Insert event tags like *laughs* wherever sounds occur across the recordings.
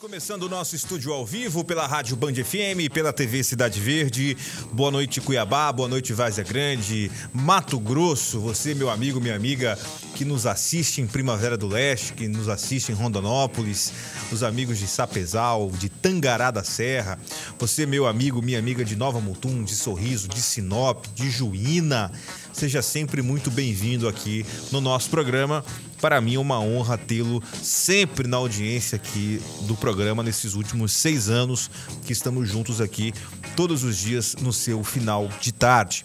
Começando o nosso estúdio ao vivo pela Rádio Band FM, pela TV Cidade Verde. Boa noite, Cuiabá, boa noite, Várzea Grande, Mato Grosso. Você, meu amigo, minha amiga, que nos assiste em Primavera do Leste, que nos assiste em Rondonópolis, os amigos de Sapezal, de Tangará da Serra. Você, meu amigo, minha amiga de Nova Mutum, de Sorriso, de Sinop, de Juína. Seja sempre muito bem-vindo aqui no nosso programa. Para mim é uma honra tê-lo sempre na audiência aqui do programa nesses últimos seis anos que estamos juntos aqui todos os dias no seu final de tarde.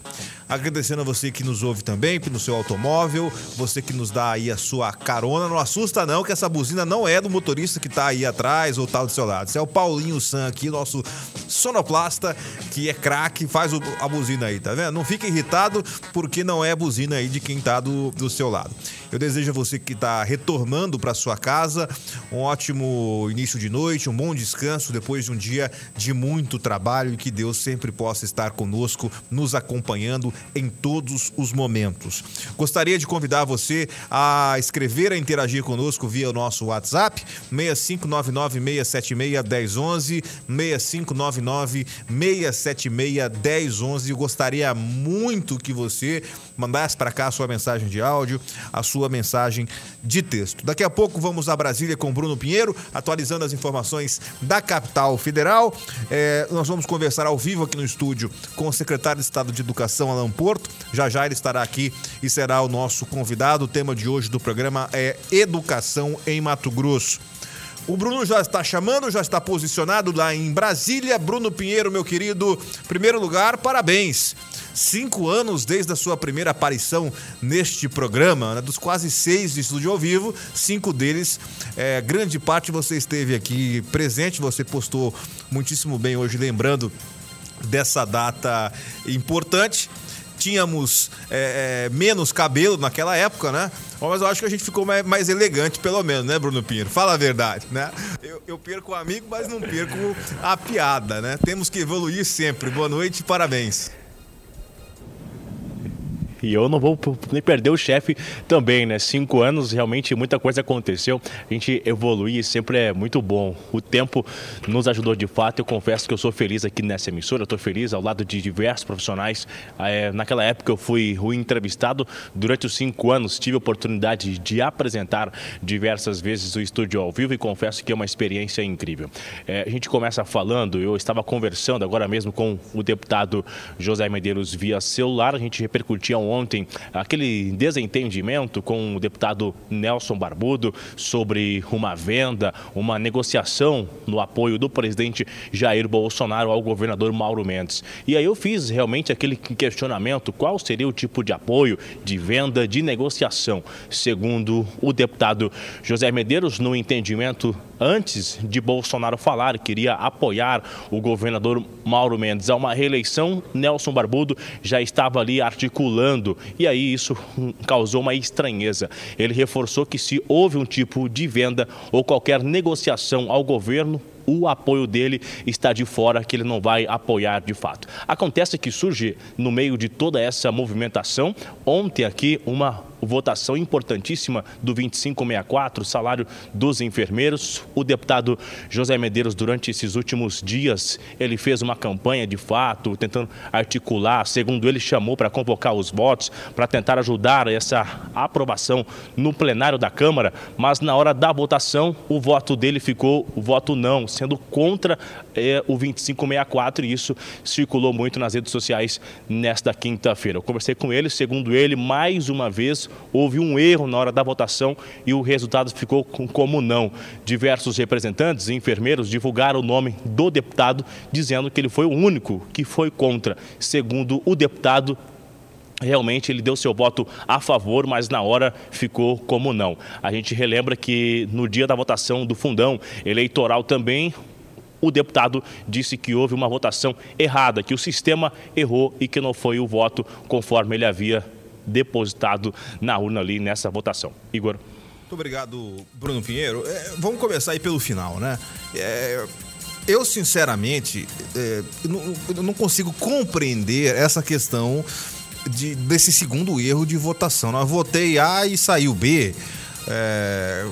Agradecendo a você que nos ouve também no seu automóvel, você que nos dá aí a sua carona. Não assusta não que essa buzina não é do motorista que está aí atrás ou tá do seu lado. Isso é o Paulinho San aqui, nosso sonoplasta, que é craque, faz a buzina aí, tá vendo? Não fique irritado porque não é a buzina aí de quem está do, do seu lado. Eu desejo a você que está retornando para sua casa um ótimo início de noite, um bom descanso depois de um dia de muito trabalho e que Deus sempre possa estar conosco, nos acompanhando em todos os momentos. Gostaria de convidar você a escrever, a interagir conosco via o nosso WhatsApp, 6599-676-1011, 6599-676-1011. Gostaria muito que você mandasse para cá a sua mensagem de áudio, a sua mensagem de texto. Daqui a pouco vamos a Brasília com Bruno Pinheiro, atualizando as informações da capital federal. É, nós vamos conversar ao vivo aqui no estúdio com o secretário de Estado de Educação, Porto. Já já ele estará aqui e será o nosso convidado. O tema de hoje do programa é Educação em Mato Grosso. O Bruno já está chamando, já está posicionado lá em Brasília. Bruno Pinheiro, meu querido, primeiro lugar, parabéns. Cinco anos desde a sua primeira aparição neste programa, né? dos quase seis de estúdio ao vivo, cinco deles, é, grande parte você esteve aqui presente, você postou muitíssimo bem hoje, lembrando dessa data importante tínhamos é, é, menos cabelo naquela época, né? Mas eu acho que a gente ficou mais, mais elegante, pelo menos, né, Bruno Pinheiro? Fala a verdade, né? Eu, eu perco o amigo, mas não perco a piada, né? Temos que evoluir sempre. Boa noite e parabéns. E eu não vou nem perder o chefe também, né? Cinco anos, realmente muita coisa aconteceu. A gente evoluir e sempre é muito bom. O tempo nos ajudou de fato. Eu confesso que eu sou feliz aqui nessa emissora. Eu estou feliz ao lado de diversos profissionais. É, naquela época eu fui o entrevistado. Durante os cinco anos tive a oportunidade de apresentar diversas vezes o estúdio ao vivo e confesso que é uma experiência incrível. É, a gente começa falando, eu estava conversando agora mesmo com o deputado José Medeiros via celular. A gente repercutia um ontem aquele desentendimento com o deputado Nelson Barbudo sobre uma venda, uma negociação no apoio do presidente Jair Bolsonaro ao governador Mauro Mendes. E aí eu fiz realmente aquele questionamento: qual seria o tipo de apoio, de venda, de negociação? Segundo o deputado José Medeiros, no entendimento antes de Bolsonaro falar que iria apoiar o governador Mauro Mendes a uma reeleição, Nelson Barbudo já estava ali articulando e aí isso *laughs* causou uma estranheza. Ele reforçou que se houve um tipo de venda ou qualquer negociação ao governo, o apoio dele está de fora, que ele não vai apoiar de fato. Acontece que surge no meio de toda essa movimentação, ontem aqui uma votação importantíssima do 2564, salário dos enfermeiros. O deputado José Medeiros, durante esses últimos dias, ele fez uma campanha de fato, tentando articular, segundo ele, chamou para convocar os votos, para tentar ajudar essa aprovação no plenário da Câmara, mas na hora da votação, o voto dele ficou o voto não, sendo contra é, o 2564, e isso circulou muito nas redes sociais nesta quinta-feira. Eu conversei com ele, segundo ele, mais uma vez, houve um erro na hora da votação e o resultado ficou como não. Diversos representantes e enfermeiros divulgaram o nome do deputado, dizendo que ele foi o único que foi contra. Segundo o deputado, Realmente ele deu seu voto a favor, mas na hora ficou como não. A gente relembra que no dia da votação do fundão eleitoral também, o deputado disse que houve uma votação errada, que o sistema errou e que não foi o voto conforme ele havia depositado na urna ali nessa votação. Igor. Muito obrigado, Bruno Pinheiro. É, vamos começar aí pelo final, né? É, eu, sinceramente, é, não, eu não consigo compreender essa questão de, desse segundo erro de votação. Eu votei A e saiu B. É,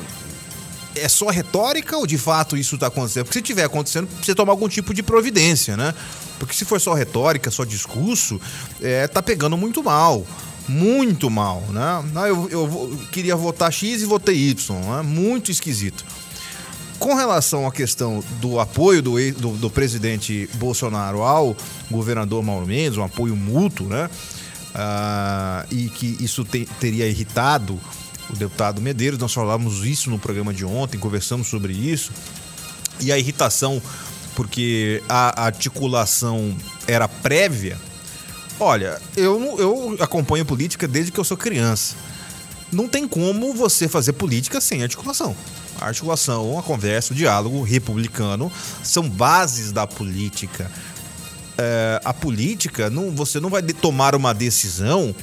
é só retórica ou de fato isso está acontecendo? Porque se estiver acontecendo, precisa tomar algum tipo de providência, né? Porque se for só retórica, só discurso, é, tá pegando muito mal. Muito mal, né? Eu, eu, eu queria votar X e votei Y, né? Muito esquisito. Com relação à questão do apoio do, do, do presidente Bolsonaro ao governador Mauro Mendes, um apoio mútuo, né? Ah, e que isso te, teria irritado o deputado Medeiros, nós falamos isso no programa de ontem, conversamos sobre isso. E a irritação, porque a articulação era prévia. Olha, eu, eu acompanho política desde que eu sou criança. Não tem como você fazer política sem articulação. A articulação, a conversa, o diálogo republicano são bases da política. É, a política, não, você não vai tomar uma decisão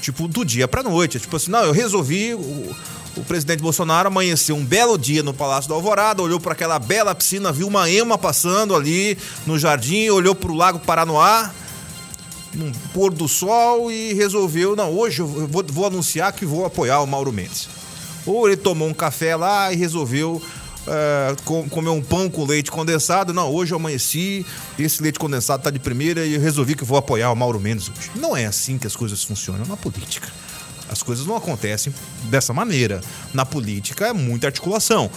tipo, do dia pra noite. É tipo assim, não, eu resolvi. O, o presidente Bolsonaro amanheceu um belo dia no Palácio da Alvorada, olhou para aquela bela piscina, viu uma ema passando ali no jardim, olhou para o Lago Paranoá, num pôr do sol e resolveu, não, hoje eu vou, vou anunciar que vou apoiar o Mauro Mendes. Ou ele tomou um café lá e resolveu é, comer um pão com leite condensado. Não, hoje eu amanheci, esse leite condensado tá de primeira e eu resolvi que vou apoiar o Mauro Mendes hoje. Não é assim que as coisas funcionam na política. As coisas não acontecem dessa maneira. Na política é muita articulação.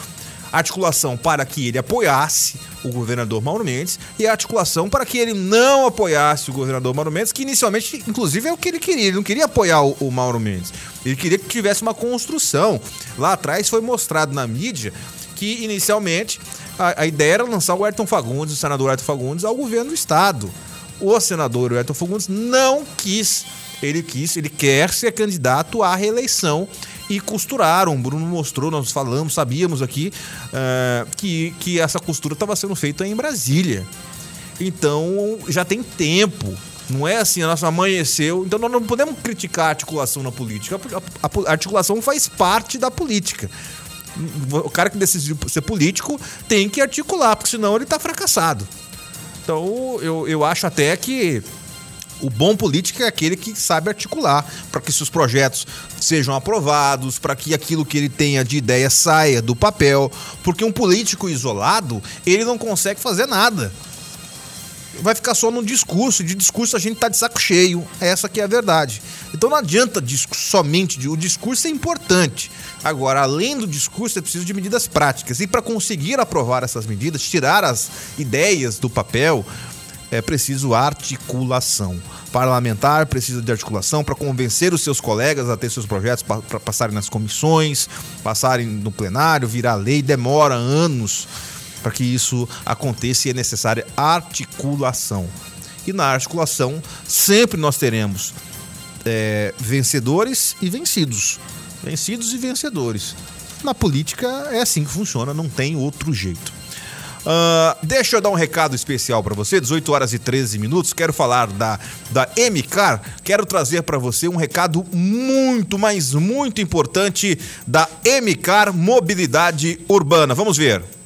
Articulação para que ele apoiasse o governador Mauro Mendes e articulação para que ele não apoiasse o governador Mauro Mendes, que inicialmente, inclusive, é o que ele queria. Ele não queria apoiar o, o Mauro Mendes. Ele queria que tivesse uma construção. Lá atrás foi mostrado na mídia que inicialmente a, a ideia era lançar o Ayrton Fagundes, o senador Ayrton Fagundes, ao governo do estado. O senador Ayrton Fagundes não quis, ele quis, ele quer ser candidato à reeleição e costuraram. O Bruno mostrou, nós falamos, sabíamos aqui uh, que, que essa costura estava sendo feita em Brasília. Então já tem tempo. Não é assim, a nossa amanheceu. Então nós não podemos criticar a articulação na política. A, a, a articulação faz parte da política o cara que decidiu ser político tem que articular, porque senão ele tá fracassado. Então, eu, eu acho até que o bom político é aquele que sabe articular para que seus projetos sejam aprovados, para que aquilo que ele tenha de ideia saia do papel, porque um político isolado, ele não consegue fazer nada vai ficar só no discurso. De discurso a gente tá de saco cheio. Essa que é a verdade. Então não adianta somente. O discurso é importante. Agora, além do discurso, é preciso de medidas práticas. E para conseguir aprovar essas medidas, tirar as ideias do papel, é preciso articulação. Parlamentar precisa de articulação para convencer os seus colegas a ter seus projetos para passarem nas comissões, passarem no plenário, virar lei. Demora anos para que isso aconteça é necessária articulação. E na articulação sempre nós teremos é, vencedores e vencidos. Vencidos e vencedores. Na política é assim que funciona, não tem outro jeito. Uh, deixa eu dar um recado especial para você, 18 horas e 13 minutos. Quero falar da, da MCAR. Quero trazer para você um recado muito, mas muito importante da MCAR Mobilidade Urbana. Vamos ver.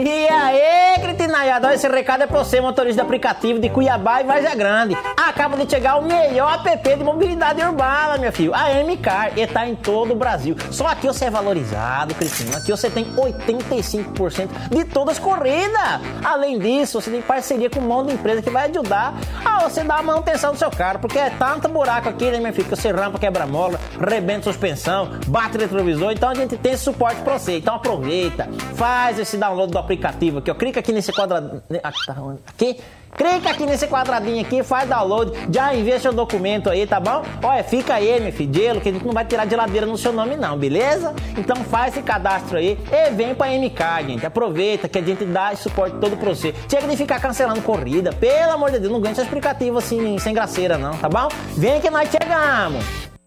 E aí, cretinaiada, esse recado é pra você, motorista de aplicativo de Cuiabá e Várzea Grande. Acaba de chegar o melhor app de mobilidade urbana, meu filho, a M-Car, e tá em todo o Brasil. Só aqui você é valorizado, Cristina, aqui você tem 85% de todas as corridas. Além disso, você tem parceria com um monte de empresa que vai ajudar a você dar a manutenção do seu carro, porque é tanto buraco aqui, né, meu filho, que você rampa, quebra-mola, rebenta suspensão, bate retrovisor, então a gente tem esse suporte pra você. Então aproveita, faz esse download do aplicativo aqui, ó. Clica aqui nesse quadradinho. Aqui, tá aqui. Clica aqui nesse quadradinho aqui, faz download, já envia seu documento aí, tá bom? Olha, fica aí, meu filho, gelo, que a gente não vai tirar geladeira no seu nome não, beleza? Então faz esse cadastro aí e vem pra MK, gente. Aproveita que a gente dá esse suporte todo pra você. Chega de ficar cancelando corrida, pelo amor de Deus, não ganha esse aplicativo assim, sem graceira não, tá bom? Vem que nós chegamos!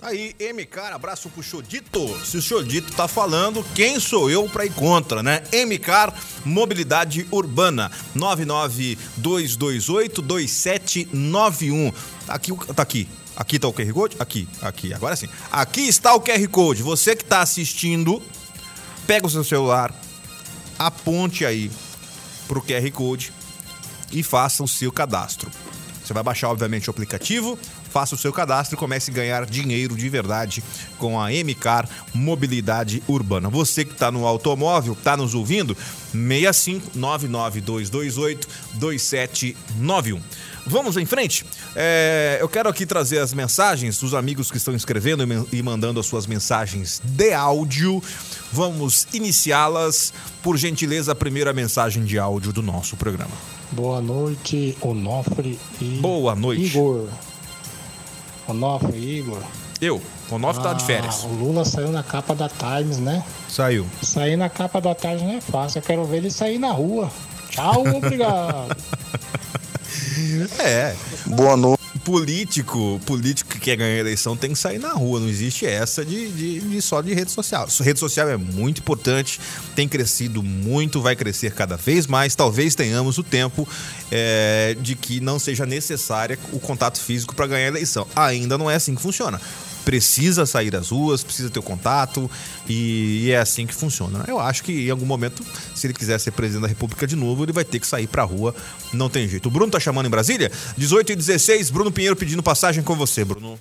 Tá aí, MK, abraço pro Chodito. Se o Chodito tá falando, quem sou eu pra ir contra, né? MK Mobilidade Urbana, 992282791. Tá aqui, tá aqui. Aqui tá o QR Code? Aqui, aqui, agora sim. Aqui está o QR Code. Você que tá assistindo, pega o seu celular, aponte aí pro QR Code e faça o seu cadastro. Você vai baixar, obviamente, o aplicativo, faça o seu cadastro e comece a ganhar dinheiro de verdade com a MCAR Mobilidade Urbana. Você que está no automóvel, está nos ouvindo, 65 99228 2791. Vamos em frente? É, eu quero aqui trazer as mensagens dos amigos que estão escrevendo e mandando as suas mensagens de áudio. Vamos iniciá-las. Por gentileza, a primeira mensagem de áudio do nosso programa. Boa noite, Onofre e Boa noite. Igor. Onofre e Igor. Eu, Onofre tá de férias. Ah, o Lula saiu na capa da Times, né? Saiu. Sair na capa da Times não é fácil. Eu quero ver ele sair na rua. Tchau, obrigado. *laughs* *laughs* É. Boa noite. Político, político que quer ganhar eleição tem que sair na rua, não existe essa de, de, de só de rede social. Rede social é muito importante, tem crescido muito, vai crescer cada vez mais. Talvez tenhamos o tempo é, de que não seja necessário o contato físico para ganhar a eleição. Ainda não é assim que funciona precisa sair às ruas, precisa ter o contato e, e, é assim que funciona. Eu acho que em algum momento, se ele quiser ser presidente da República de novo, ele vai ter que sair pra rua, não tem jeito. O Bruno tá chamando em Brasília? 18 e 16, Bruno Pinheiro pedindo passagem com você, Bruno.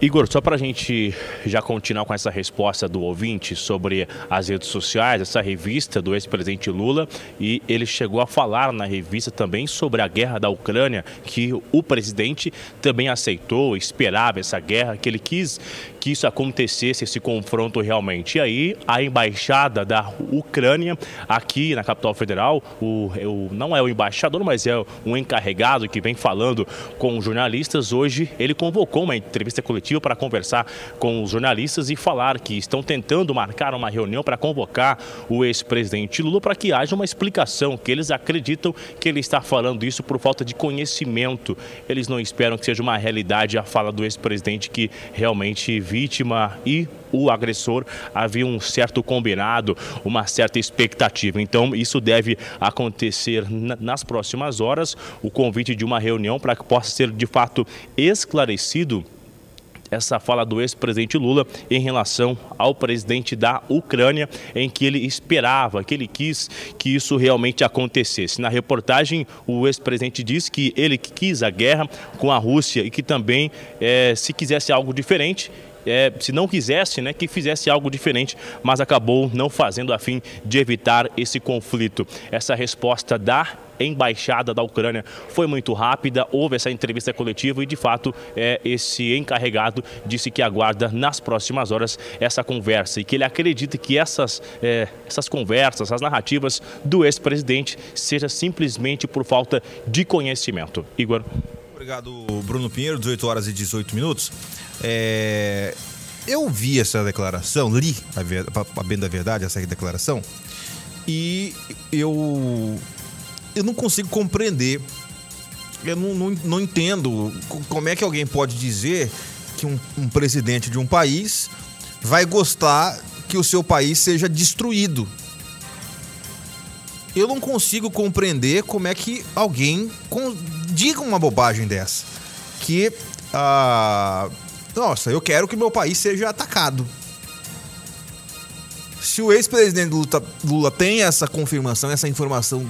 Igor, só para a gente já continuar com essa resposta do ouvinte sobre as redes sociais, essa revista do ex-presidente Lula, e ele chegou a falar na revista também sobre a guerra da Ucrânia, que o presidente também aceitou, esperava essa guerra, que ele quis que isso acontecesse, esse confronto realmente. E aí, a embaixada da Ucrânia, aqui na capital federal, o, o, não é o embaixador, mas é um encarregado que vem falando com os jornalistas. Hoje, ele convocou uma entrevista coletiva para conversar com os jornalistas e falar que estão tentando marcar uma reunião para convocar o ex-presidente Lula para que haja uma explicação, que eles acreditam que ele está falando isso por falta de conhecimento. Eles não esperam que seja uma realidade a fala do ex-presidente que realmente vítima e o agressor havia um certo combinado, uma certa expectativa. Então, isso deve acontecer nas próximas horas. O convite de uma reunião para que possa ser de fato esclarecido essa fala do ex-presidente Lula em relação ao presidente da Ucrânia, em que ele esperava, que ele quis que isso realmente acontecesse. Na reportagem, o ex-presidente disse que ele quis a guerra com a Rússia e que também, é, se quisesse algo diferente, é, se não quisesse, né, que fizesse algo diferente, mas acabou não fazendo a fim de evitar esse conflito. Essa resposta da embaixada da Ucrânia foi muito rápida, houve essa entrevista coletiva e, de fato, é, esse encarregado disse que aguarda nas próximas horas essa conversa e que ele acredita que essas, é, essas conversas, essas narrativas do ex-presidente seja simplesmente por falta de conhecimento. Igor. Obrigado, Bruno Pinheiro, 18 horas e 18 minutos. É, eu vi essa declaração, li, a, a bem da verdade, essa declaração, e eu, eu não consigo compreender. Eu não, não, não entendo como é que alguém pode dizer que um, um presidente de um país vai gostar que o seu país seja destruído. Eu não consigo compreender como é que alguém diga uma bobagem dessa. Que ah, nossa, eu quero que meu país seja atacado. Se o ex-presidente Lula, Lula tem essa confirmação, essa informação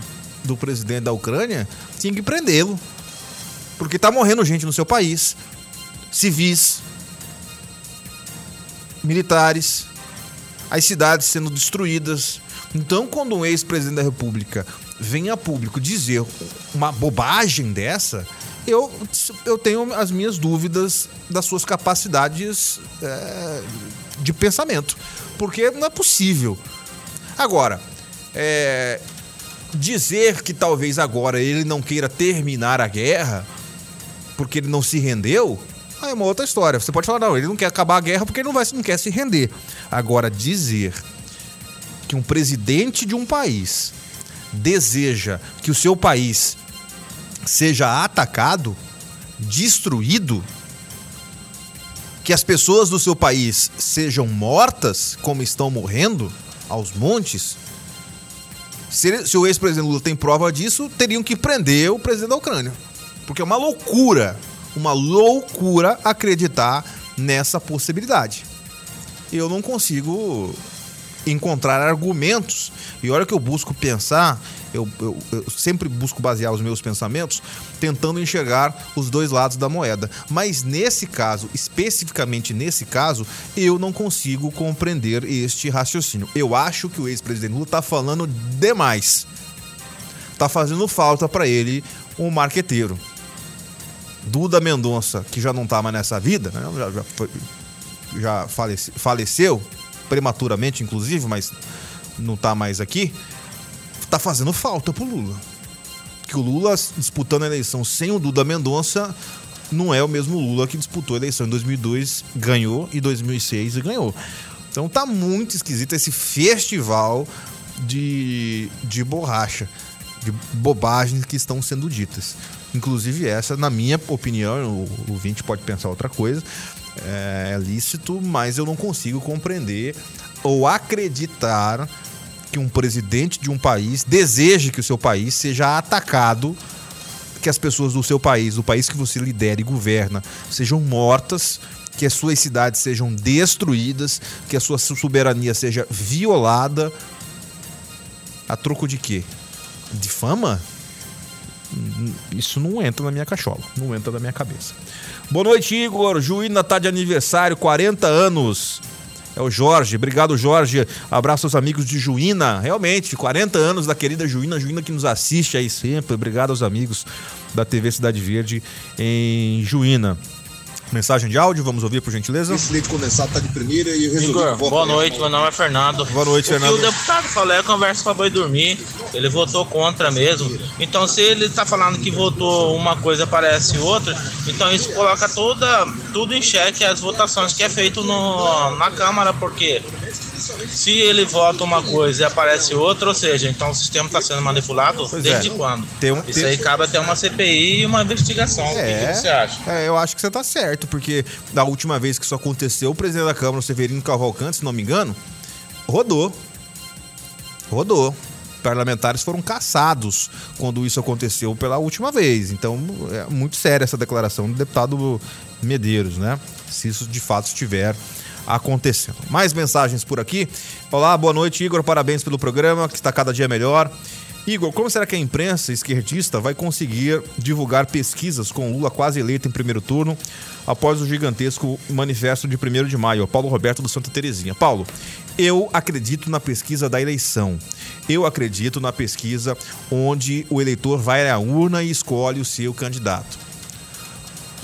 do presidente da Ucrânia, tinha que prendê-lo. Porque tá morrendo gente no seu país. Civis, militares, as cidades sendo destruídas. Então, quando um ex-presidente da República vem a público dizer uma bobagem dessa, eu, eu tenho as minhas dúvidas das suas capacidades é, de pensamento. Porque não é possível. Agora, é, dizer que talvez agora ele não queira terminar a guerra porque ele não se rendeu, é uma outra história. Você pode falar, não, ele não quer acabar a guerra porque ele não, vai, não quer se render. Agora, dizer que um presidente de um país deseja que o seu país seja atacado, destruído, que as pessoas do seu país sejam mortas, como estão morrendo, aos montes. Se, se o ex-presidente Lula tem prova disso, teriam que prender o presidente da Ucrânia. Porque é uma loucura, uma loucura acreditar nessa possibilidade. Eu não consigo encontrar argumentos. E a hora que eu busco pensar, eu, eu, eu, sempre busco basear os meus pensamentos tentando enxergar os dois lados da moeda. Mas nesse caso, especificamente nesse caso, eu não consigo compreender este raciocínio. Eu acho que o ex-presidente Lula está falando demais. Tá fazendo falta para ele um marqueteiro. Duda Mendonça, que já não tá mais nessa vida, né? já, já, foi, já falece, faleceu, prematuramente, inclusive, mas não tá mais aqui, tá fazendo falta pro Lula. Que o Lula disputando a eleição sem o Duda Mendonça não é o mesmo Lula que disputou a eleição em 2002, ganhou, e 2006 ganhou. Então tá muito esquisito esse festival de, de borracha, de bobagens que estão sendo ditas. Inclusive essa, na minha opinião, o, o 20 pode pensar outra coisa, é lícito, mas eu não consigo compreender ou acreditar que um presidente de um país deseje que o seu país seja atacado, que as pessoas do seu país, do país que você lidera e governa, sejam mortas, que as suas cidades sejam destruídas, que a sua soberania seja violada. A troco de quê? De fama? Isso não entra na minha cachola, não entra na minha cabeça. Boa noite, Igor. Juína tá de aniversário, 40 anos. É o Jorge. Obrigado, Jorge. Abraço aos amigos de Juína. Realmente, 40 anos da querida Juína. Juína que nos assiste aí sempre. Obrigado aos amigos da TV Cidade Verde em Juína. Mensagem de áudio, vamos ouvir por gentileza. Esse leite condensado tá de primeira e eu resolvi Igor, boa noite, meu nome é Fernando. Boa noite, o Fernando. O deputado falou é conversa pra boi dormir. Ele votou contra mesmo. Então, se ele tá falando que votou uma coisa parece outra, então isso coloca toda, tudo em xeque as votações que é feito no, na Câmara, porque se ele vota uma coisa e aparece outra, ou seja, então o sistema está sendo manipulado Pois desde é. quando? Tem um- Isso tem- aí cabe até uma CPI e uma investigação. O que, que você acha? É, eu acho que você tá certo, porque da última vez que isso aconteceu, o presidente da Câmara, o Severino Cavalcante, se não me engano, rodou. Rodou. Parlamentares foram caçados quando isso aconteceu pela última vez. Então, é muito séria essa declaração do deputado Medeiros, né? Se isso de fato estiver acontecendo. Mais mensagens por aqui. Olá, boa noite, Igor. Parabéns pelo programa, que está cada dia melhor. Igor, como será que a imprensa esquerdista vai conseguir divulgar pesquisas com Lula quase eleito em primeiro turno após o gigantesco manifesto de 1 de maio? Paulo Roberto do Santa Terezinha. Paulo, eu acredito na pesquisa da eleição. Eu acredito na pesquisa onde o eleitor vai à urna e escolhe o seu candidato.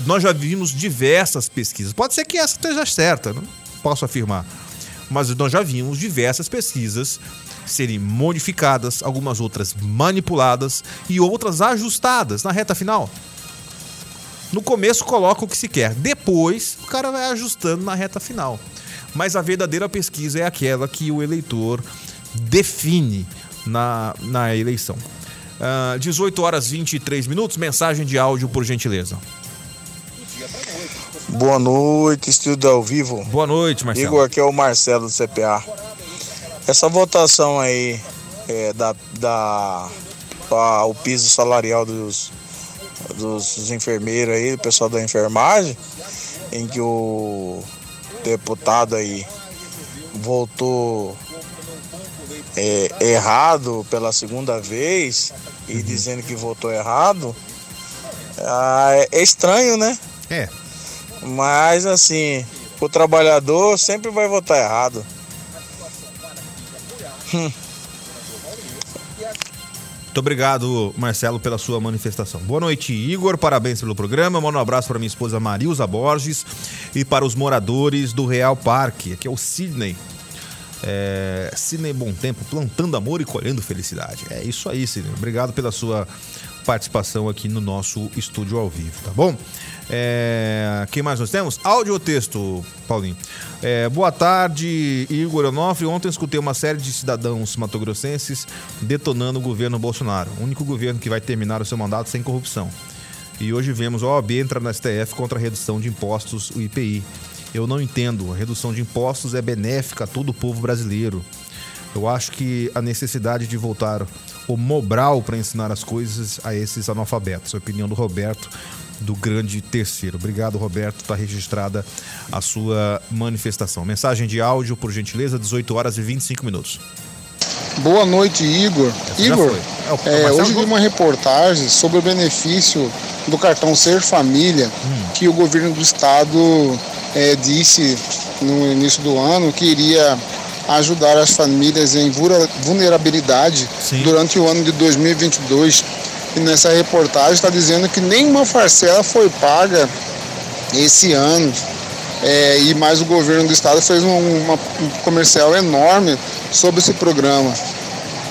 Nós já vimos diversas pesquisas. Pode ser que essa esteja certa, não posso afirmar. Mas nós já vimos diversas pesquisas serem modificadas, algumas outras manipuladas e outras ajustadas na reta final. No começo coloca o que se quer, depois o cara vai ajustando na reta final. Mas a verdadeira pesquisa é aquela que o eleitor define na, na eleição. Ah, 18 horas 23 minutos, mensagem de áudio, por gentileza. Boa noite, estúdio ao vivo. Boa noite, Marcelo. Igor, aqui é o Marcelo do CPA. Essa votação aí é, da, da pra o piso salarial dos, dos enfermeiros aí, do pessoal da enfermagem, em que o deputado aí voltou é, errado pela segunda vez e dizendo que votou errado, ah, é- é estranho, né? É. Mas assim, o trabalhador sempre vai votar errado. Muito obrigado, Marcelo, pela sua manifestação. Boa noite, Igor. Parabéns pelo programa. Manda um abraço para minha esposa Marilza Borges e para os moradores do Real Parque. Aqui é o Sidney. É, Sidney Bom Tempo, plantando amor e colhendo felicidade. É isso aí, Sidney. Obrigado pela sua participação aqui no nosso estúdio ao vivo, tá bom? É, quem mais nós temos? Áudio ou texto, Paulinho? É, boa tarde, Igor Onofre. Ontem escutei uma série de cidadãos matogrossenses detonando o governo Bolsonaro. O único governo que vai terminar o seu mandato sem corrupção. E hoje vemos a OAB entrar no STF contra a redução de impostos, o IPI. Eu não entendo. A redução de impostos é benéfica a todo o povo brasileiro. Eu acho que a necessidade de voltar o Mobral para ensinar as coisas a esses analfabetos. A opinião do Roberto do grande terceiro. Obrigado, Roberto. Está registrada a sua manifestação. Mensagem de áudio, por gentileza, 18 horas e 25 minutos. Boa noite, Igor. Essa Igor. É, é, Marcelo hoje vi uma reportagem sobre o benefício do cartão Ser Família Hum. que o governo do estado é, disse no início do ano que iria ajudar as famílias em vulnerabilidade Sim. durante o ano de 2022. E nessa reportagem está dizendo que nenhuma parcela foi paga esse ano. É, e mais o governo do estado fez um, uma- um comercial enorme sobre esse programa.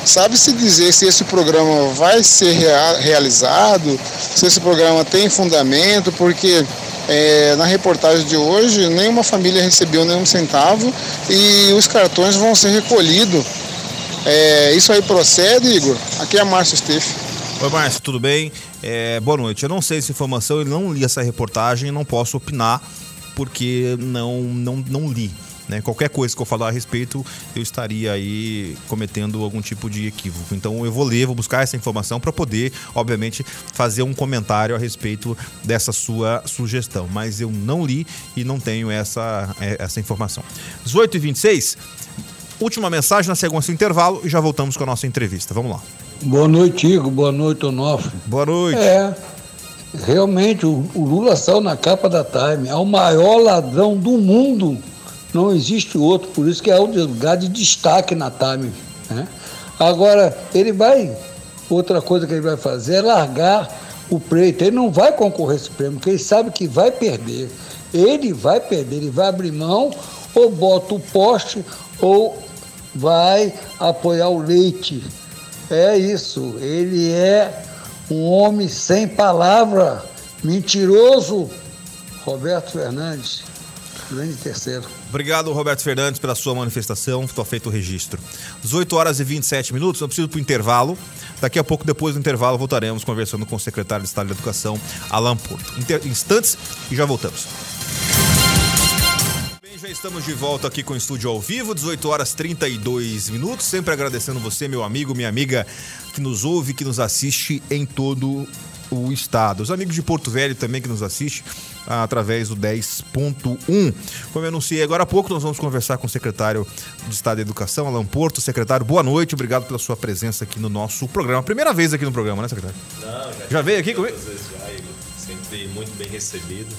Sabe-se dizer se esse programa vai ser rea- realizado, se esse programa tem fundamento, porque é, na reportagem de hoje nenhuma família recebeu nenhum centavo e os cartões vão ser recolhidos. É, isso aí procede, Igor? Aqui é a Márcia Steff. Oi, Márcio, tudo bem? É, boa noite. Eu não sei essa informação, eu não li essa reportagem, não posso opinar porque não, não, não li. Né? Qualquer coisa que eu falar a respeito, eu estaria aí cometendo algum tipo de equívoco. Então eu vou ler, vou buscar essa informação para poder, obviamente, fazer um comentário a respeito dessa sua sugestão. Mas eu não li e não tenho essa, é, essa informação. 18h26, última mensagem na sequência do intervalo e já voltamos com a nossa entrevista. Vamos lá. Boa noite, Igor. Boa noite, Onofre. Boa noite. É, realmente o, o Lula saiu na capa da Time. É o maior ladrão do mundo. Não existe outro, por isso que é um lugar de destaque na Time. né? Agora, ele vai. Outra coisa que ele vai fazer é largar o preto. Ele não vai concorrer esse prêmio, porque ele sabe que vai perder. Ele vai perder, ele vai abrir mão, ou bota o poste, ou vai apoiar o leite. É isso, ele é um homem sem palavra, mentiroso. Roberto Fernandes, grande terceiro. Obrigado, Roberto Fernandes, pela sua manifestação. Está feito o registro. 18 horas e 27 minutos, eu preciso para o intervalo. Daqui a pouco, depois do intervalo, voltaremos conversando com o secretário de Estado da Educação, Alan Porto. Inter- Instantes e já voltamos. Já estamos de volta aqui com o estúdio ao vivo, 18 horas 32 minutos. Sempre agradecendo você, meu amigo, minha amiga, que nos ouve, que nos assiste em todo o estado. Os amigos de Porto Velho também que nos assistem ah, através do 10.1. Como eu anunciei agora há pouco, nós vamos conversar com o secretário de Estado da Educação, Alan Porto. Secretário, boa noite, obrigado pela sua presença aqui no nosso programa. Primeira vez aqui no programa, né, secretário? Não, já, Já veio aqui comigo? Vezes já. Sempre muito bem recebido.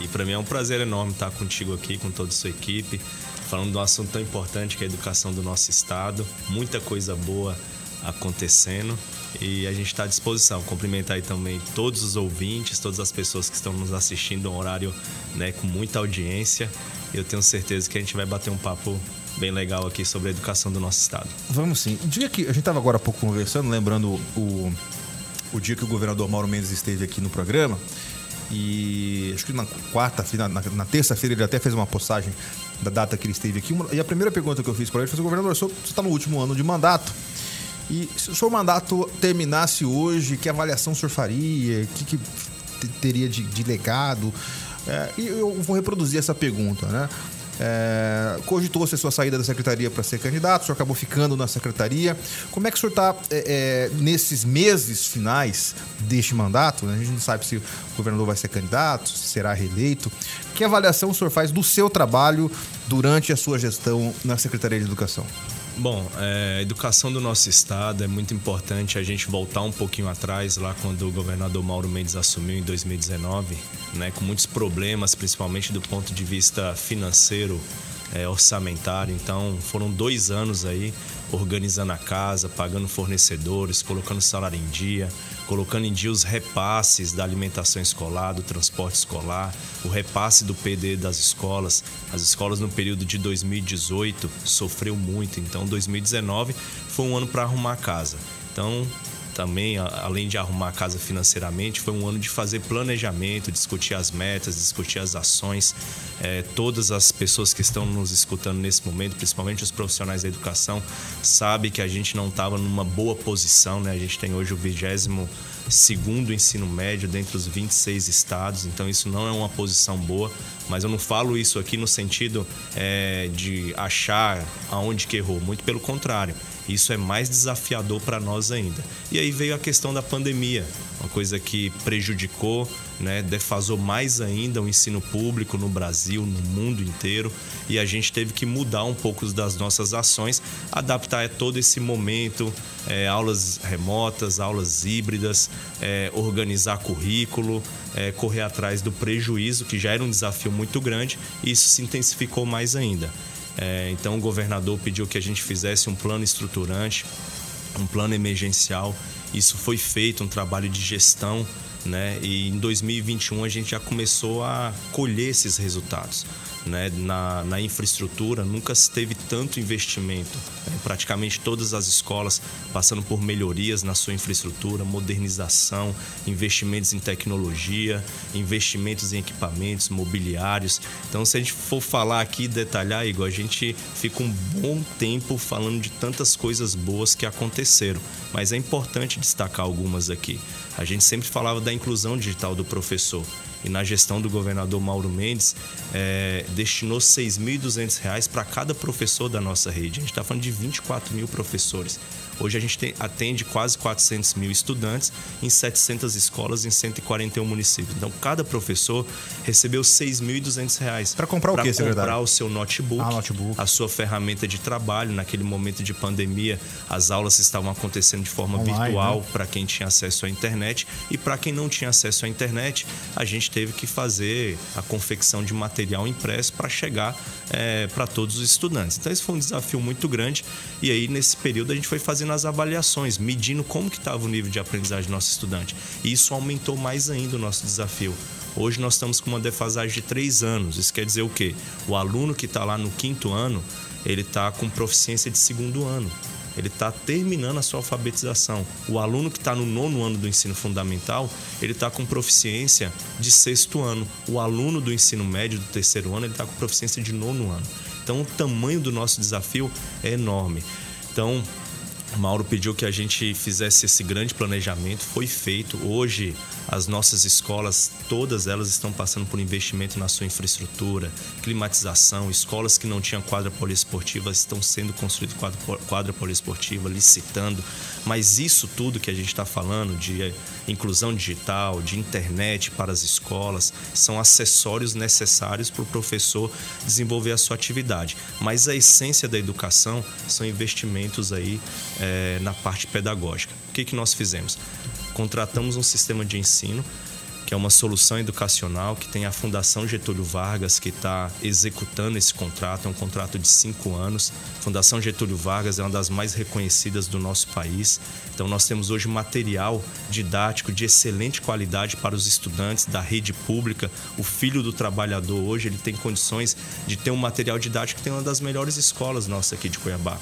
E para mim é um prazer enorme estar contigo aqui, com toda a sua equipe, falando de um assunto tão importante que é a educação do nosso estado. Muita coisa boa acontecendo e a gente está à disposição. Cumprimentar aí também todos os ouvintes, todas as pessoas que estão nos assistindo, um horário né, com muita audiência. Eu tenho certeza que a gente vai bater um papo bem legal aqui sobre a educação do nosso estado. Vamos sim. O dia que a gente estava agora há pouco conversando, lembrando o, o dia que o governador Mauro Mendes esteve aqui no programa. E acho que na quarta-feira, na, na terça-feira, ele até fez uma postagem da data que ele esteve aqui. E a primeira pergunta que eu fiz para ele foi: governador, o senhor está no último ano de mandato. E se o seu mandato terminasse hoje, que avaliação o senhor faria? O que, que te- teria de, de legado? É, e eu vou reproduzir essa pergunta, né? É, cogitou-se a sua saída da secretaria para ser candidato, o senhor acabou ficando na secretaria. Como é que o senhor está nesses meses finais deste mandato? né? A gente não sabe se o governador vai ser candidato, se será reeleito. Que avaliação o senhor faz do seu trabalho durante a sua gestão na Secretaria de Educação? Bom, é, a educação do nosso estado é muito importante. A gente voltar um pouquinho atrás, lá quando o governador Mauro Mendes assumiu em 2019, né, com muitos problemas, principalmente do ponto de vista financeiro, é, orçamentário. Então, foram dois anos aí organizando a casa, pagando fornecedores, colocando salário em dia, colocando em dia os repasses da alimentação escolar, do transporte escolar, o repasse do PD das escolas. As escolas no período de 2018 sofreu muito, então 2019 foi um ano para arrumar a casa. Então, também, além de arrumar a casa financeiramente, foi um ano de fazer planejamento, discutir as metas, discutir as ações. É, todas as pessoas que estão nos escutando nesse momento, principalmente os profissionais da educação, sabem que a gente não estava numa boa posição, né? A gente tem hoje o vigésimo segundo ensino médio dentre os 26 estados, então isso não é uma posição boa, mas eu não falo isso aqui no sentido é, de achar aonde que errou, muito pelo contrário. Isso é mais desafiador para nós ainda. E aí veio a questão da pandemia, uma coisa que prejudicou né, defasou mais ainda o ensino público no Brasil, no mundo inteiro, e a gente teve que mudar um pouco das nossas ações, adaptar a todo esse momento, é, aulas remotas, aulas híbridas, é, organizar currículo, é, correr atrás do prejuízo, que já era um desafio muito grande, e isso se intensificou mais ainda. É, então o governador pediu que a gente fizesse um plano estruturante, um plano emergencial. Isso foi feito, um trabalho de gestão, né? E em 2021 a gente já começou a colher esses resultados né, na, na, infraestrutura, nunca se teve tanto investimento. Né? Praticamente todas as escolas passando por melhorias na sua infraestrutura, modernização, investimentos em tecnologia, investimentos em equipamentos, mobiliários. Então, se a gente for falar aqui, detalhar, Igor, a gente fica um bom tempo falando de tantas coisas boas que aconteceram, mas é importante destacar algumas aqui. A gente sempre falava da inclusão digital do professor e na gestão do governador Mauro Mendes, é, destinou R$ 6.200 para cada professor da nossa rede. A gente está falando de 24 mil professores. Hoje a gente tem, atende quase 400 mil estudantes em 700 escolas em 141 municípios. Então, cada professor recebeu R$ 6.200. Para comprar o quê, Para comprar o seu notebook, ah, notebook, a sua ferramenta de trabalho. Naquele momento de pandemia, as aulas estavam acontecendo de forma Online, virtual né? para quem tinha acesso à internet. E para quem não tinha acesso à internet, a gente teve que fazer a confecção de material impresso para chegar é, para todos os estudantes. Então, esse foi um desafio muito grande. E aí, nesse período, a gente foi fazendo as avaliações, medindo como que estava o nível de aprendizagem do nosso estudante. E isso aumentou mais ainda o nosso desafio. Hoje nós estamos com uma defasagem de três anos. Isso quer dizer o quê? O aluno que está lá no quinto ano, ele está com proficiência de segundo ano ele está terminando a sua alfabetização. O aluno que está no nono ano do ensino fundamental, ele está com proficiência de sexto ano. O aluno do ensino médio do terceiro ano, ele está com proficiência de nono ano. Então, o tamanho do nosso desafio é enorme. Então, Mauro pediu que a gente fizesse esse grande planejamento, foi feito. Hoje, as nossas escolas, todas elas estão passando por investimento na sua infraestrutura, climatização. Escolas que não tinham quadra poliesportiva estão sendo construídas quadra, quadra poliesportiva, licitando. Mas isso tudo que a gente está falando de inclusão digital, de internet para as escolas, são acessórios necessários para o professor desenvolver a sua atividade. Mas a essência da educação são investimentos aí é, na parte pedagógica. O que, que nós fizemos? Contratamos um sistema de ensino é uma solução educacional que tem a Fundação Getúlio Vargas que está executando esse contrato. É um contrato de cinco anos. A Fundação Getúlio Vargas é uma das mais reconhecidas do nosso país. Então, nós temos hoje material didático de excelente qualidade para os estudantes da rede pública. O filho do trabalhador hoje ele tem condições de ter um material didático que tem uma das melhores escolas nossas aqui de Cuiabá.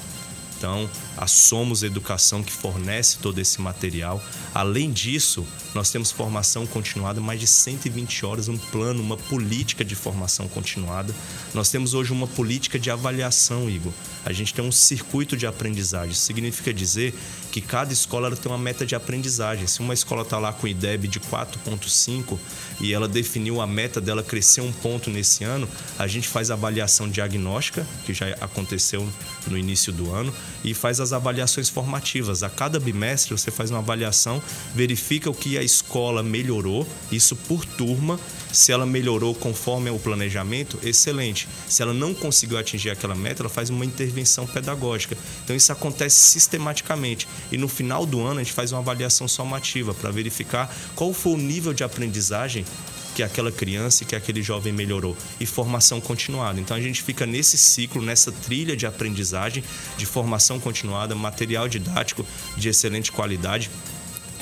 Então, a Somos Educação que fornece todo esse material. Além disso, nós temos formação continuada, mais de 120 horas, um plano, uma política de formação continuada. Nós temos hoje uma política de avaliação, Igor. A gente tem um circuito de aprendizagem. Isso significa dizer que cada escola tem uma meta de aprendizagem. Se uma escola está lá com IDEB de 4,5 e ela definiu a meta dela crescer um ponto nesse ano, a gente faz avaliação diagnóstica, que já aconteceu no início do ano, e faz as avaliações formativas. A cada bimestre você faz uma avaliação, verifica o que a escola melhorou, isso por turma. Se ela melhorou conforme o planejamento, excelente. Se ela não conseguiu atingir aquela meta, ela faz uma intervenção pedagógica. Então isso acontece sistematicamente. E no final do ano a gente faz uma avaliação somativa para verificar qual foi o nível de aprendizagem que aquela criança e que aquele jovem melhorou e formação continuada. Então a gente fica nesse ciclo, nessa trilha de aprendizagem, de formação continuada, material didático de excelente qualidade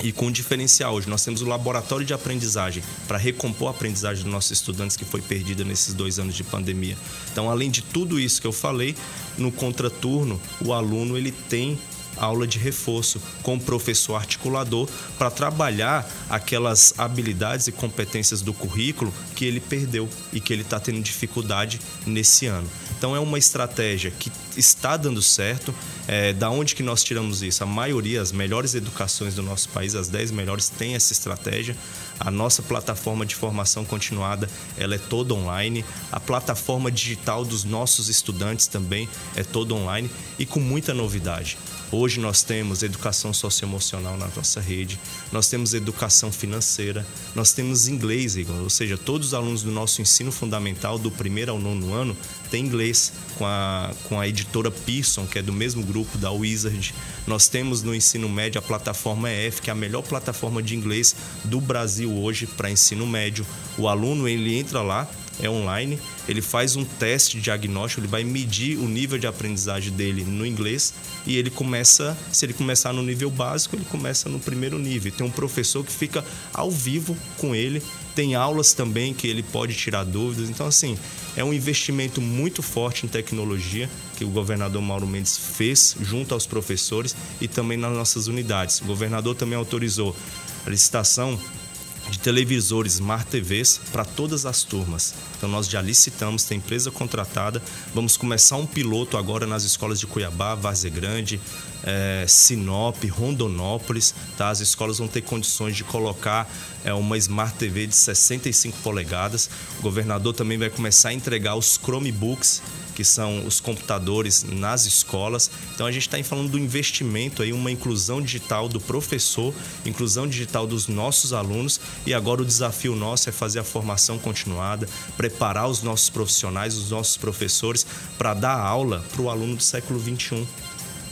e com um diferencial hoje. Nós temos o laboratório de aprendizagem para recompor a aprendizagem dos nossos estudantes que foi perdida nesses dois anos de pandemia. Então, além de tudo isso que eu falei, no contraturno, o aluno ele tem aula de reforço com o professor articulador para trabalhar aquelas habilidades e competências do currículo que ele perdeu e que ele está tendo dificuldade nesse ano. Então é uma estratégia que está dando certo. É, da onde que nós tiramos isso? A maioria, as melhores educações do nosso país, as 10 melhores, têm essa estratégia. A nossa plataforma de formação continuada, ela é toda online. A plataforma digital dos nossos estudantes também é toda online e com muita novidade. Hoje nós temos educação socioemocional na nossa rede, nós temos educação financeira, nós temos inglês, ou seja, todos os alunos do nosso ensino fundamental, do primeiro ao nono ano, têm inglês com a, com a editora Pearson, que é do mesmo grupo da Wizard. Nós temos no ensino médio a plataforma EF, que é a melhor plataforma de inglês do Brasil hoje para ensino médio. O aluno ele entra lá, é online, ele faz um teste diagnóstico, ele vai medir o nível de aprendizagem dele no inglês e ele começa, se ele começar no nível básico, ele começa no primeiro nível. Tem um professor que fica ao vivo com ele, tem aulas também que ele pode tirar dúvidas. Então, assim, é um investimento muito forte em tecnologia que o governador Mauro Mendes fez junto aos professores e também nas nossas unidades. O governador também autorizou a licitação de televisores Smart TVs para todas as turmas. Então nós já licitamos, tem empresa contratada. Vamos começar um piloto agora nas escolas de Cuiabá, Várzea Grande, é, Sinop, Rondonópolis. Tá? As escolas vão ter condições de colocar é, uma Smart TV de 65 polegadas. O governador também vai começar a entregar os Chromebooks que são os computadores nas escolas. Então a gente está falando do investimento aí, uma inclusão digital do professor, inclusão digital dos nossos alunos e agora o desafio nosso é fazer a formação continuada, preparar os nossos profissionais, os nossos professores para dar aula para o aluno do século 21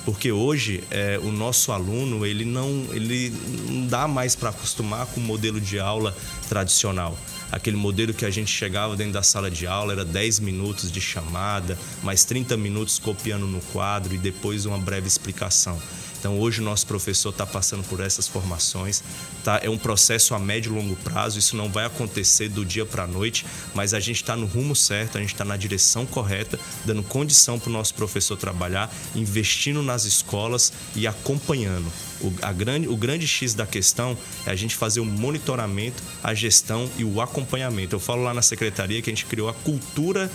porque hoje é, o nosso aluno ele não ele não dá mais para acostumar com o modelo de aula tradicional aquele modelo que a gente chegava dentro da sala de aula, era 10 minutos de chamada, mais 30 minutos copiando no quadro e depois uma breve explicação. Então hoje o nosso professor está passando por essas formações, tá? É um processo a médio e longo prazo, isso não vai acontecer do dia para a noite, mas a gente está no rumo certo, a gente está na direção correta, dando condição para o nosso professor trabalhar, investindo nas escolas e acompanhando. O, a grande, o grande X da questão é a gente fazer o monitoramento, a gestão e o acompanhamento. Eu falo lá na secretaria que a gente criou a cultura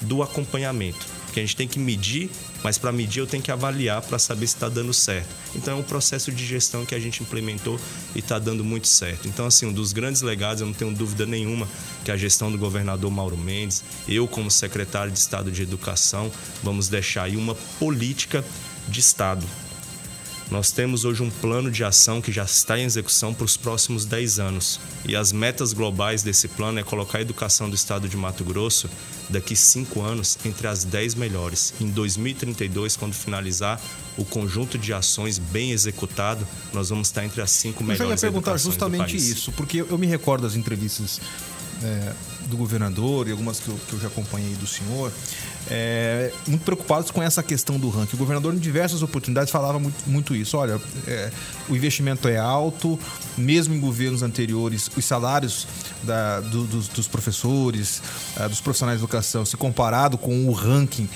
do acompanhamento porque a gente tem que medir, mas para medir eu tenho que avaliar para saber se está dando certo. Então é um processo de gestão que a gente implementou e está dando muito certo. Então, assim, um dos grandes legados, eu não tenho dúvida nenhuma, que a gestão do governador Mauro Mendes, eu como secretário de Estado de Educação, vamos deixar aí uma política de Estado nós temos hoje um plano de ação que já está em execução para os próximos 10 anos. E as metas globais desse plano é colocar a educação do estado de Mato Grosso daqui 5 anos entre as 10 melhores. Em 2032, quando finalizar o conjunto de ações bem executado, nós vamos estar entre as 5 melhores. Eu já ia perguntar justamente isso, porque eu me recordo das entrevistas é, do governador e algumas que eu, que eu já acompanhei do senhor, é, muito preocupados com essa questão do ranking. O governador, em diversas oportunidades, falava muito, muito isso. Olha, é, o investimento é alto, mesmo em governos anteriores, os salários da, do, dos, dos, professores, uh, dos profissionais de educação, se comparado com o ranking,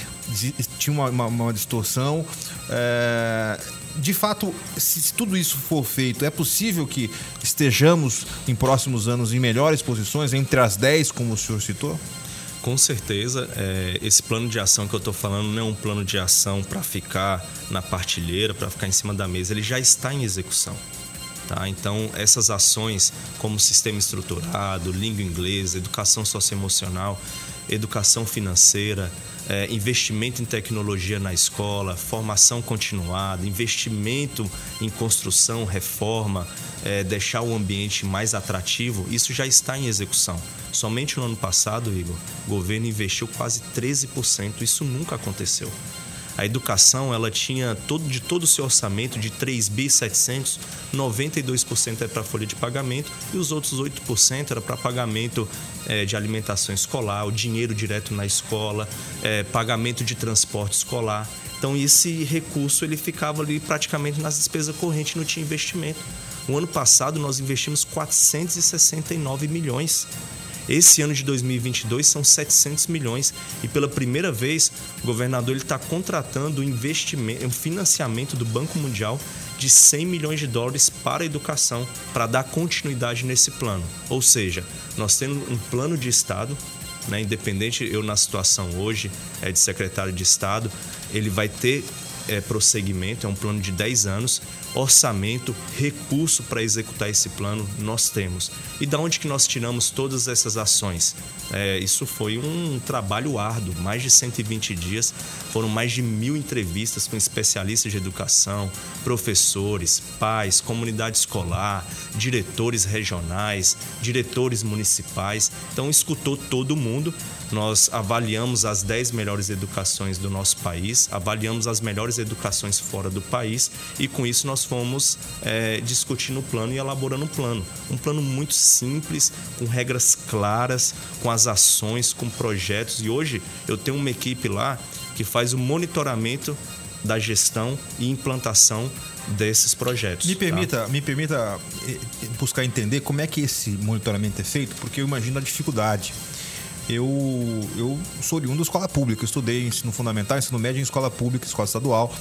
tinha uma, uma, uma distorção. É, de fato, se tudo isso for feito, é possível que estejamos em próximos anos em melhores posições, entre as 10, como o senhor citou? Com certeza, é, esse plano de ação que eu estou falando não é um plano de ação para ficar na partilheira, para ficar em cima da mesa, ele já está em execução. Tá? Então, essas ações, como sistema estruturado, língua inglesa, educação socioemocional, educação financeira, é, investimento em tecnologia na escola, formação continuada, investimento em construção, reforma, é, deixar o ambiente mais atrativo, isso já está em execução. Somente no ano passado, Igor, o governo investiu quase 13%, isso nunca aconteceu. A educação, ela tinha todo, de todo o seu orçamento de 3 bi 700, 92% é para folha de pagamento e os outros 8% era para pagamento é, de alimentação escolar, o dinheiro direto na escola, é, pagamento de transporte escolar. Então esse recurso ele ficava ali praticamente nas despesas correntes, não tinha investimento. O ano passado nós investimos 469 milhões esse ano de 2022 são 700 milhões e pela primeira vez o governador está contratando investimento, um financiamento do Banco Mundial de 100 milhões de dólares para a educação para dar continuidade nesse plano. Ou seja, nós temos um plano de Estado né? independente eu na situação hoje é de secretário de Estado, ele vai ter é, prosseguimento, é um plano de 10 anos, orçamento, recurso para executar esse plano nós temos. E da onde que nós tiramos todas essas ações? É, isso foi um trabalho árduo, mais de 120 dias, foram mais de mil entrevistas com especialistas de educação, professores, pais, comunidade escolar, diretores regionais, diretores municipais. Então escutou todo mundo nós avaliamos as 10 melhores educações do nosso país, avaliamos as melhores educações fora do país e com isso nós fomos é, discutindo o plano e elaborando um plano. Um plano muito simples, com regras claras, com as ações, com projetos. E hoje eu tenho uma equipe lá que faz o monitoramento da gestão e implantação desses projetos. Me tá? permita, tá? me permita eh, buscar entender como é que esse monitoramento é feito, porque eu imagino a dificuldade eu, eu sou oriundo da escola pública. Eu estudei ensino fundamental, ensino médio em escola pública, escola estadual,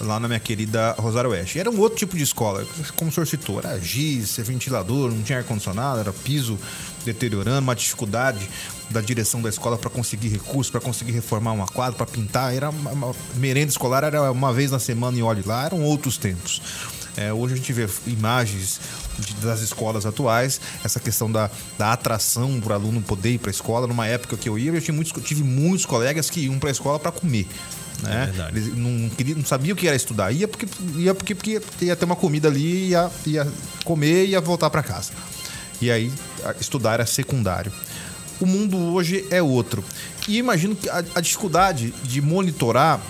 lá na minha querida Rosário Oeste. Era um outro tipo de escola, como o senhor citou, era giz, ventilador, não tinha ar-condicionado, era piso deteriorando, uma dificuldade da direção da escola para conseguir recursos, para conseguir reformar uma quadra, para pintar. Era uma, uma merenda escolar era uma vez na semana e olhe lá, eram outros tempos. É, hoje a gente vê imagens de, das escolas atuais, essa questão da, da atração para o aluno poder ir para a escola. Numa época que eu ia, eu tive muitos, tive muitos colegas que iam para a escola para comer. Né? É Eles não, queria, não sabiam o que era estudar. Ia porque, ia porque, porque ia ter uma comida ali, ia, ia comer e ia voltar para casa. E aí estudar era secundário. O mundo hoje é outro. E imagino que a, a dificuldade de monitorar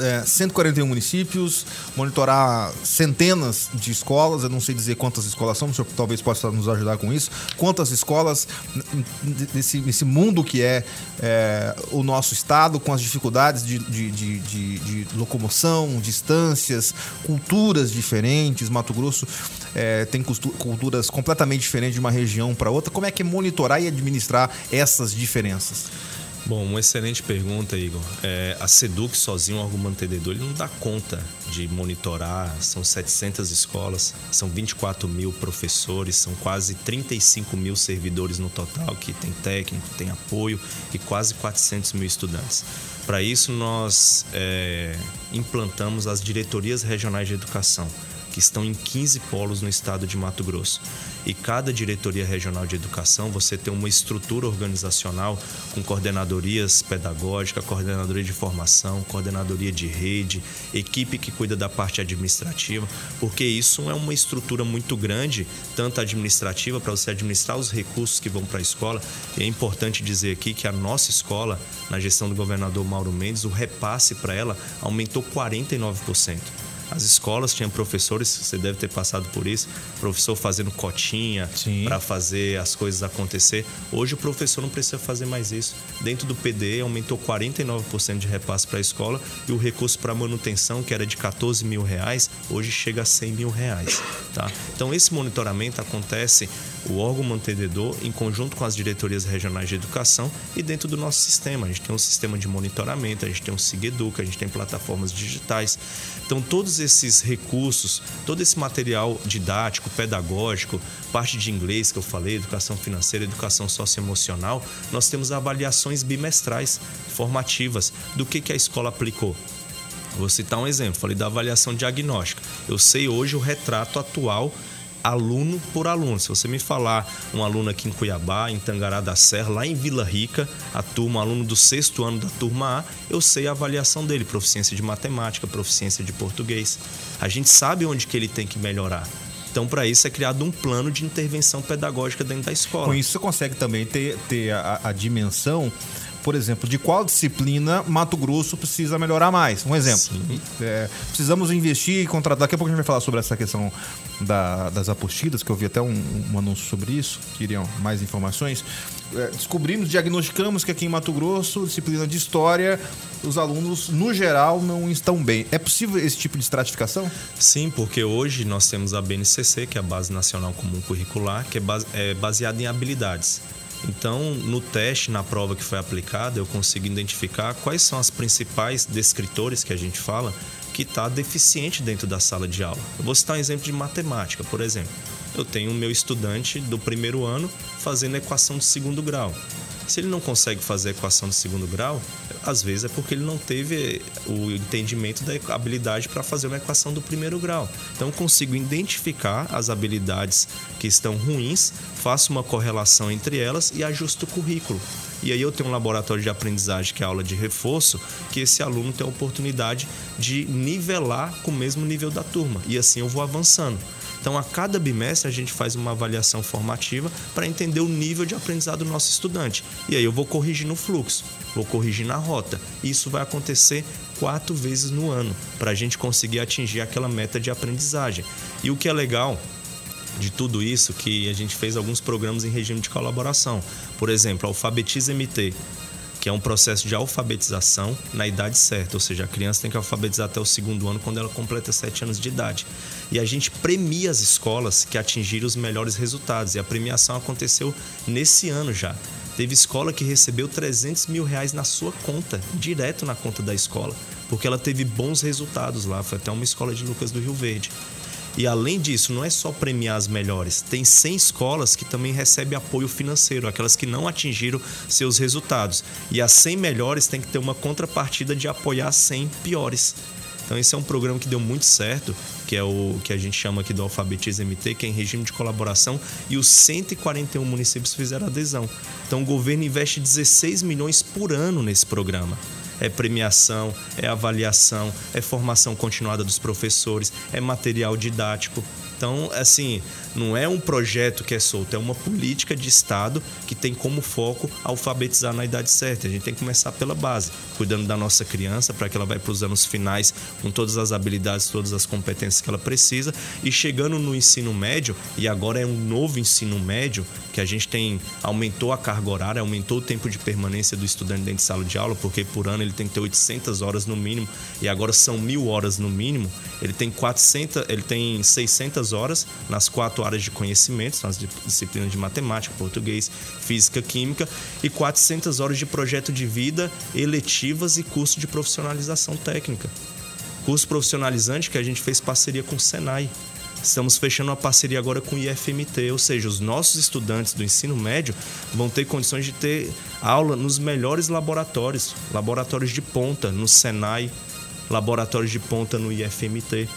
é, 141 municípios, monitorar centenas de escolas, eu não sei dizer quantas escolas são, o senhor talvez possa nos ajudar com isso, quantas escolas nesse, nesse mundo que é, é, o nosso estado, com as dificuldades de, de, de, de, locomoção, distâncias, culturas diferentes, Mato Grosso é, tem culturas completamente diferentes de uma região para outra, como é que é monitorar e administrar essas diferenças? Bom, uma excelente pergunta, Igor. É, a Seduc sozinho, o órgão mantenedor, ele não dá conta de monitorar. São 700 escolas, são 24 mil professores, são quase 35 mil servidores no total, que tem técnico, tem apoio e quase 400 mil estudantes. Para isso, nós é, implantamos as diretorias regionais de educação que estão em 15 polos no estado de Mato Grosso. E cada diretoria regional de educação você tem uma estrutura organizacional com coordenadorias pedagógicas, coordenadoria de formação, coordenadoria de rede, equipe que cuida da parte administrativa, porque isso é uma estrutura muito grande, tanto administrativa para você administrar os recursos que vão para a escola. E é importante dizer aqui que a nossa escola, na gestão do governador Mauro Mendes, o repasse para ela aumentou 49%. As escolas tinham professores, você deve ter passado por isso, professor fazendo cotinha para fazer as coisas acontecer. Hoje o professor não precisa fazer mais isso. Dentro do PDE aumentou 49% de repasse para a escola e o recurso para manutenção, que era de 14 mil reais, hoje chega a 100 mil reais. Tá? Então esse monitoramento acontece o órgão mantenedor em conjunto com as diretorias regionais de educação e dentro do nosso sistema. A gente tem um sistema de monitoramento, a gente tem um SIGEDUCA, a gente tem plataformas digitais. Então, todos esses recursos, todo esse material didático, pedagógico, parte de inglês que eu falei, educação financeira, educação socioemocional, nós temos avaliações bimestrais, formativas, do que, que a escola aplicou. Vou citar um exemplo, falei da avaliação diagnóstica. Eu sei hoje o retrato atual aluno por aluno. Se você me falar um aluno aqui em Cuiabá, em Tangará da Serra, lá em Vila Rica, a turma, aluno do sexto ano da turma A, eu sei a avaliação dele, proficiência de matemática, proficiência de português. A gente sabe onde que ele tem que melhorar. Então, para isso é criado um plano de intervenção pedagógica dentro da escola. Com isso, você consegue também ter, ter a, a dimensão por exemplo, de qual disciplina Mato Grosso precisa melhorar mais. Um exemplo. É, precisamos investir e contratar. Daqui a pouco a gente vai falar sobre essa questão da, das apostilas, que eu vi até um, um anúncio sobre isso, queriam mais informações. É, descobrimos, diagnosticamos que aqui em Mato Grosso, disciplina de história, os alunos, no geral, não estão bem. É possível esse tipo de estratificação? Sim, porque hoje nós temos a BNCC, que é a Base Nacional Comum Curricular, que é, base, é baseada em habilidades. Então, no teste, na prova que foi aplicada, eu consigo identificar quais são as principais descritores que a gente fala que está deficiente dentro da sala de aula. Eu vou citar um exemplo de matemática, por exemplo. Eu tenho o meu estudante do primeiro ano fazendo equação de segundo grau. Se ele não consegue fazer a equação de segundo grau, às vezes é porque ele não teve o entendimento da habilidade para fazer uma equação do primeiro grau. Então consigo identificar as habilidades que estão ruins, faço uma correlação entre elas e ajusto o currículo. E aí eu tenho um laboratório de aprendizagem que é aula de reforço, que esse aluno tem a oportunidade de nivelar com o mesmo nível da turma. E assim eu vou avançando. Então, a cada bimestre, a gente faz uma avaliação formativa para entender o nível de aprendizado do nosso estudante. E aí eu vou corrigir no fluxo, vou corrigir na rota. Isso vai acontecer quatro vezes no ano para a gente conseguir atingir aquela meta de aprendizagem. E o que é legal de tudo isso que a gente fez alguns programas em regime de colaboração. Por exemplo, Alfabetiza MT que é um processo de alfabetização na idade certa, ou seja, a criança tem que alfabetizar até o segundo ano quando ela completa sete anos de idade. E a gente premia as escolas que atingiram os melhores resultados, e a premiação aconteceu nesse ano já. Teve escola que recebeu 300 mil reais na sua conta, direto na conta da escola, porque ela teve bons resultados lá. Foi até uma escola de Lucas do Rio Verde. E além disso, não é só premiar as melhores, tem 100 escolas que também recebem apoio financeiro, aquelas que não atingiram seus resultados. E as 100 melhores têm que ter uma contrapartida de apoiar as 100 piores. Então esse é um programa que deu muito certo, que é o que a gente chama aqui do Alfabetiza MT, que é em regime de colaboração, e os 141 municípios fizeram adesão. Então o governo investe 16 milhões por ano nesse programa é premiação, é avaliação, é formação continuada dos professores, é material didático. Então, assim, não é um projeto que é solto, é uma política de Estado que tem como foco alfabetizar na idade certa. A gente tem que começar pela base, cuidando da nossa criança para que ela vá para os anos finais com todas as habilidades, todas as competências que ela precisa e chegando no ensino médio, e agora é um novo ensino médio que a gente tem aumentou a carga horária, aumentou o tempo de permanência do estudante dentro de sala de aula, porque por ano ele tem que ter 800 horas no mínimo e agora são mil horas no mínimo. Ele tem 400, ele tem 600 horas nas quatro áreas de conhecimentos, nas disciplinas de matemática, português, física, química e 400 horas de projeto de vida, eletivas e curso de profissionalização técnica. Curso profissionalizante que a gente fez parceria com o Senai. Estamos fechando uma parceria agora com o IFMT, ou seja, os nossos estudantes do ensino médio vão ter condições de ter aula nos melhores laboratórios, laboratórios de ponta no Senai, laboratórios de ponta no IFMT.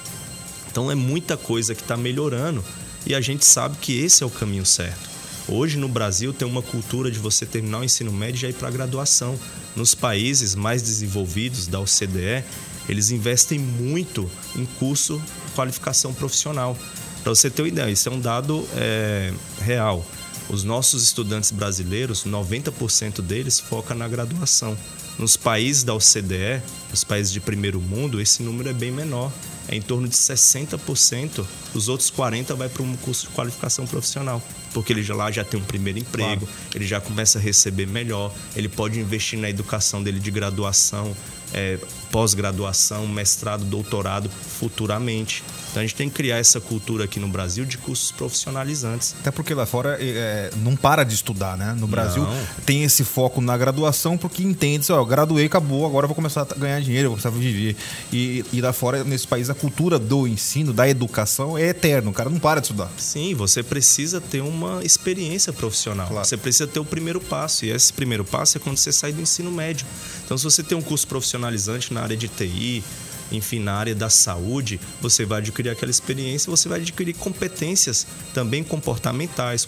Então é muita coisa que está melhorando e a gente sabe que esse é o caminho certo. Hoje no Brasil tem uma cultura de você terminar o ensino médio e já ir para a graduação. Nos países mais desenvolvidos da OCDE, eles investem muito em curso qualificação profissional. Para você ter uma ideia, isso é um dado é, real. Os nossos estudantes brasileiros, 90% deles foca na graduação. Nos países da OCDE, nos países de primeiro mundo, esse número é bem menor é em torno de 60%, os outros 40% vai para um curso de qualificação profissional. Porque ele já lá já tem um primeiro emprego, claro. ele já começa a receber melhor, ele pode investir na educação dele de graduação, é, pós-graduação, mestrado, doutorado futuramente. Então a gente tem que criar essa cultura aqui no Brasil de cursos profissionalizantes. Até porque lá fora é, não para de estudar, né? No Brasil não. tem esse foco na graduação porque entende, ó, graduei, acabou, agora vou começar a ganhar dinheiro, vou começar a viver. E, e lá fora, nesse país, a cultura do ensino, da educação é eterno, o cara não para de estudar. Sim, você precisa ter uma experiência profissional. Claro. Você precisa ter o primeiro passo, e esse primeiro passo é quando você sai do ensino médio. Então, se você tem um curso profissionalizante na área de TI, enfim, na área da saúde, você vai adquirir aquela experiência, você vai adquirir competências também comportamentais,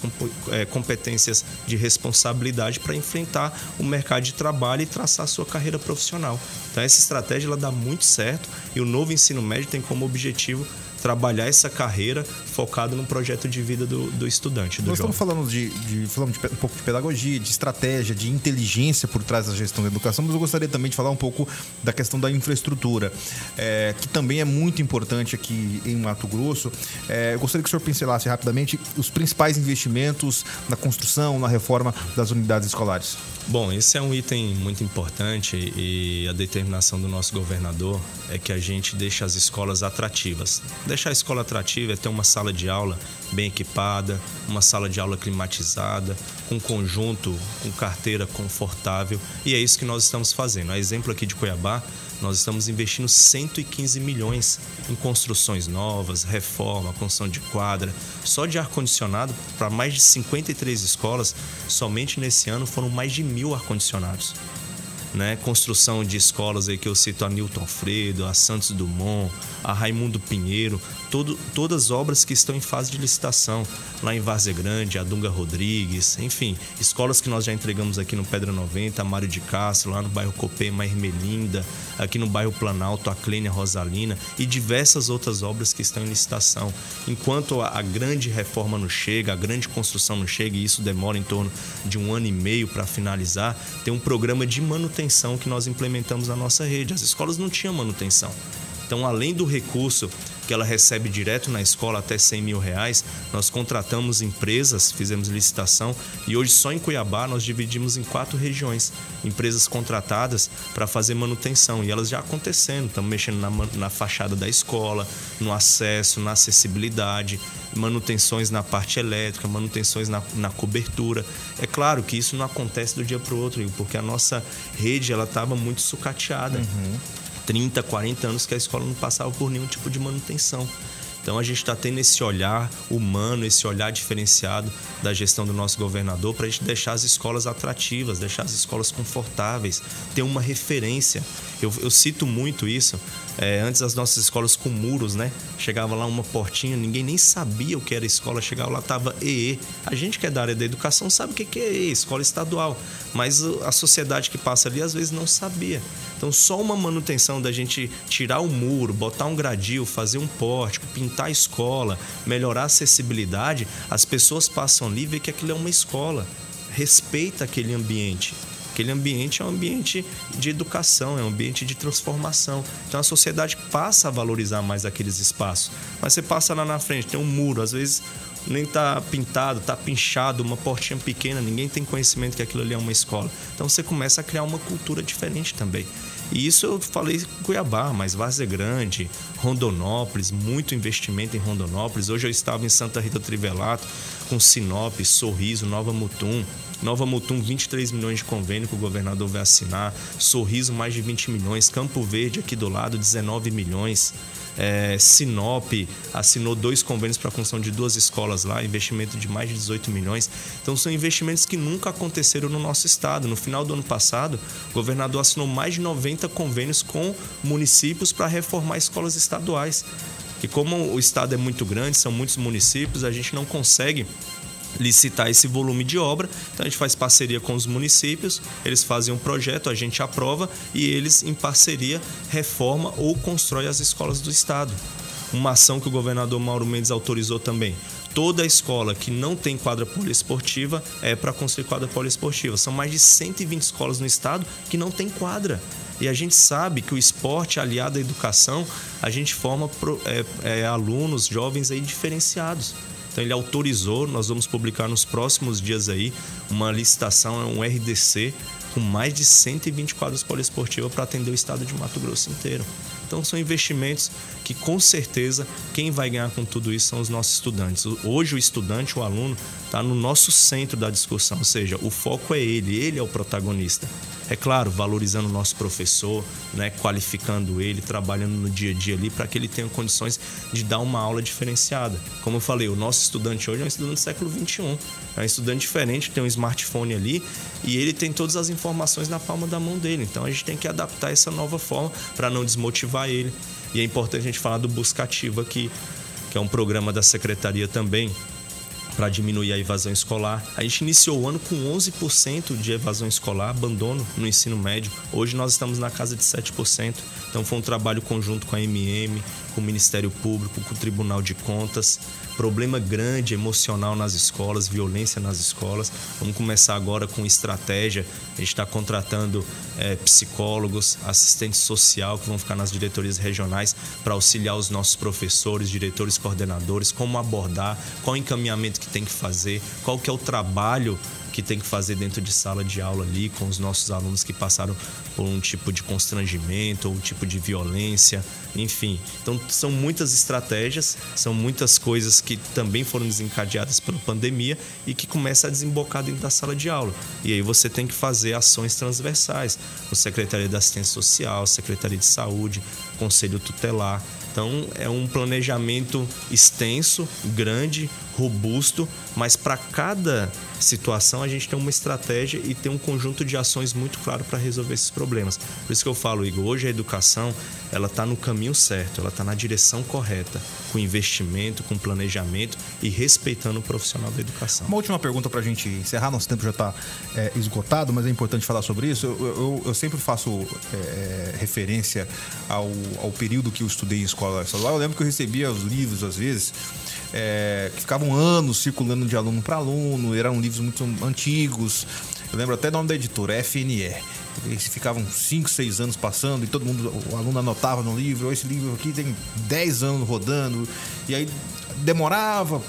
é, competências de responsabilidade para enfrentar o mercado de trabalho e traçar a sua carreira profissional. Então essa estratégia ela dá muito certo e o novo ensino médio tem como objetivo trabalhar essa carreira focado no projeto de vida do, do estudante. Do Nós jovem. estamos falando de, de, falando de um pouco de pedagogia, de estratégia, de inteligência por trás da gestão da educação, mas eu gostaria também de falar um pouco da questão da infraestrutura, é, que também é muito importante aqui em Mato Grosso. É, eu gostaria que o senhor pincelasse rapidamente os principais investimentos na construção, na reforma das unidades escolares. Bom, esse é um item muito importante e a determinação do nosso governador é que a gente deixe as escolas atrativas. Deixar a escola atrativa é ter uma sala de aula bem equipada, uma sala de aula climatizada, com conjunto, com carteira confortável e é isso que nós estamos fazendo. A exemplo aqui de Cuiabá, Nós estamos investindo 115 milhões em construções novas, reforma, construção de quadra, só de ar-condicionado para mais de 53 escolas. Somente nesse ano foram mais de mil ar-condicionados né? Construção de escolas aí que eu cito a Newton Alfredo, a Santos Dumont, a Raimundo Pinheiro, todo, todas obras que estão em fase de licitação, lá em Várzea Grande, a Dunga Rodrigues, enfim, escolas que nós já entregamos aqui no Pedra 90, a Mário de Castro, lá no bairro Copema, Ermelinda, aqui no bairro Planalto, a Clênia Rosalina e diversas outras obras que estão em licitação. Enquanto a, a grande reforma não chega, a grande construção não chega, e isso demora em torno de um ano e meio para finalizar, tem um programa de manutenção que nós implementamos na nossa rede. As escolas não tinham manutenção. Então, além do recurso que ela recebe direto na escola até 100 mil reais, nós contratamos empresas, fizemos licitação e hoje só em Cuiabá nós dividimos em quatro regiões, empresas contratadas para fazer manutenção e elas já acontecendo, estamos mexendo na, na fachada da escola, no acesso, na acessibilidade, manutenções na parte elétrica, manutenções na, na cobertura. É claro que isso não acontece do dia para o outro, porque a nossa rede ela estava muito sucateada. Uhum. 30, 40 anos que a escola não passava por nenhum tipo de manutenção. Então a gente está tendo esse olhar humano, esse olhar diferenciado da gestão do nosso governador para a gente deixar as escolas atrativas, deixar as escolas confortáveis, ter uma referência. Eu, eu cito muito isso. É, antes as nossas escolas com muros, né? Chegava lá uma portinha, ninguém nem sabia o que era escola, chegava lá, tava EE. A gente que é da área da educação sabe o que é EE, escola estadual. Mas a sociedade que passa ali às vezes não sabia. Então, só uma manutenção da gente tirar o muro, botar um gradil, fazer um pórtico, pintar a escola, melhorar a acessibilidade, as pessoas passam ali e vê que aquilo é uma escola. Respeita aquele ambiente. Aquele ambiente é um ambiente de educação, é um ambiente de transformação. Então a sociedade passa a valorizar mais aqueles espaços. Mas você passa lá na frente, tem um muro, às vezes nem tá pintado, tá pinchado, uma portinha pequena, ninguém tem conhecimento que aquilo ali é uma escola. Então você começa a criar uma cultura diferente também. E isso eu falei Cuiabá, mas Várzea Grande, Rondonópolis, muito investimento em Rondonópolis. Hoje eu estava em Santa Rita Trivelato, com Sinop, Sorriso, Nova Mutum. Nova Mutum, 23 milhões de convênio que o governador vai assinar. Sorriso, mais de 20 milhões. Campo Verde, aqui do lado, 19 milhões. É, Sinop assinou dois convênios para a construção de duas escolas lá, investimento de mais de 18 milhões. Então são investimentos que nunca aconteceram no nosso estado. No final do ano passado, o governador assinou mais de 90 convênios com municípios para reformar escolas estaduais. E como o estado é muito grande, são muitos municípios, a gente não consegue licitar esse volume de obra. Então a gente faz parceria com os municípios, eles fazem um projeto, a gente aprova e eles em parceria reforma ou constrói as escolas do estado. Uma ação que o governador Mauro Mendes autorizou também. Toda escola que não tem quadra poliesportiva é para construir quadra poliesportiva. São mais de 120 escolas no estado que não tem quadra. E a gente sabe que o esporte aliado à educação, a gente forma é, é, alunos, jovens aí diferenciados. Então ele autorizou, nós vamos publicar nos próximos dias aí uma licitação, um RDC com mais de 120 quadros poliesportivos para atender o estado de Mato Grosso inteiro. Então são investimentos que com certeza quem vai ganhar com tudo isso são os nossos estudantes. Hoje o estudante, o aluno, está no nosso centro da discussão, ou seja, o foco é ele, ele é o protagonista. É claro, valorizando o nosso professor, né, qualificando ele, trabalhando no dia a dia ali para que ele tenha condições de dar uma aula diferenciada. Como eu falei, o nosso estudante hoje é um estudante do século XXI, é um estudante diferente, tem um smartphone ali e ele tem todas as informações na palma da mão dele. Então a gente tem que adaptar essa nova forma para não desmotivar ele. E é importante a gente falar do Buscativo aqui, que é um programa da secretaria também, para diminuir a evasão escolar. A gente iniciou o ano com 11% de evasão escolar, abandono no ensino médio. Hoje nós estamos na casa de 7%. Então foi um trabalho conjunto com a MM, com o Ministério Público, com o Tribunal de Contas. Problema grande emocional nas escolas, violência nas escolas. Vamos começar agora com estratégia. A gente está contratando é, psicólogos, assistentes social que vão ficar nas diretorias regionais para auxiliar os nossos professores, diretores, coordenadores, como abordar, qual encaminhamento que tem que fazer, qual que é o trabalho que tem que fazer dentro de sala de aula ali com os nossos alunos que passaram por um tipo de constrangimento ou um tipo de violência, enfim. Então são muitas estratégias, são muitas coisas que também foram desencadeadas pela pandemia e que começa a desembocar dentro da sala de aula. E aí você tem que fazer ações transversais, o Secretaria da Assistência Social, Secretaria de Saúde, Conselho Tutelar. Então é um planejamento extenso, grande, robusto, mas para cada situação a gente tem uma estratégia e tem um conjunto de ações muito claro para resolver esses problemas. Por isso que eu falo, Igor, hoje a educação ela está no caminho certo, ela está na direção correta, com investimento, com planejamento e respeitando o profissional da educação. Uma última pergunta para a gente encerrar, nosso tempo já está é, esgotado, mas é importante falar sobre isso. Eu, eu, eu sempre faço é, referência ao, ao período que eu estudei em escola. Eu lembro que eu recebia os livros, às vezes, é, que ficavam anos circulando de aluno para aluno, eram livros muito antigos. Eu lembro até o nome da editora, FNE. Eles ficavam 5, 6 anos passando e todo mundo, o aluno anotava no livro, esse livro aqui tem 10 anos rodando. E aí demorava,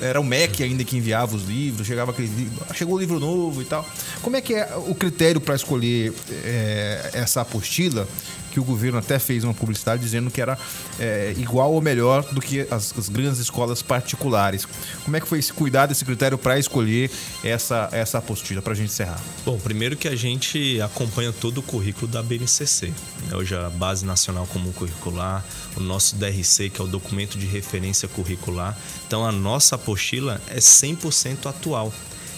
era o MEC ainda que enviava os livros, chegava aquele livro, chegou o livro novo e tal. Como é que é o critério para escolher é, essa apostila? Que o governo até fez uma publicidade dizendo que era é, igual ou melhor do que as, as, grandes escolas particulares. Como é que foi esse cuidado, esse critério para escolher essa, essa apostila, para a gente encerrar? Bom, primeiro que a gente acompanha todo o currículo da BNCC, né? hoje a Base Nacional Comum Curricular, o nosso DRC, que é o Documento de Referência Curricular. Então a nossa apostila é 100% atual.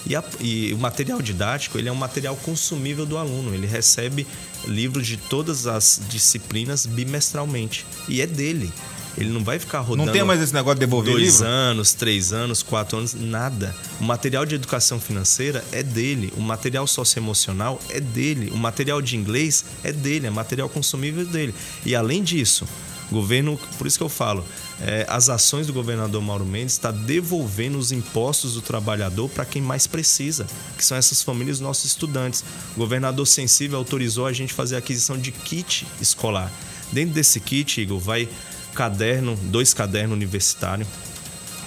E, a, e, o material didático ele é um material consumível do aluno. Ele recebe livros de todas as disciplinas bimestralmente. E é dele. Ele não vai ficar rodando. Não tem mais esse negócio de devolver dois livro? anos, três anos, quatro anos, nada. O material de educação financeira é dele. O material socioemocional é dele. O material de inglês é dele. É material consumível dele. E além disso, governo, por isso que eu falo, é, as ações do governador Mauro Mendes está devolvendo os impostos do trabalhador para quem mais precisa, que são essas famílias nossos estudantes. O governador sensível autorizou a gente fazer a aquisição de kit escolar. Dentro desse kit, Igor, vai caderno, dois cadernos universitários,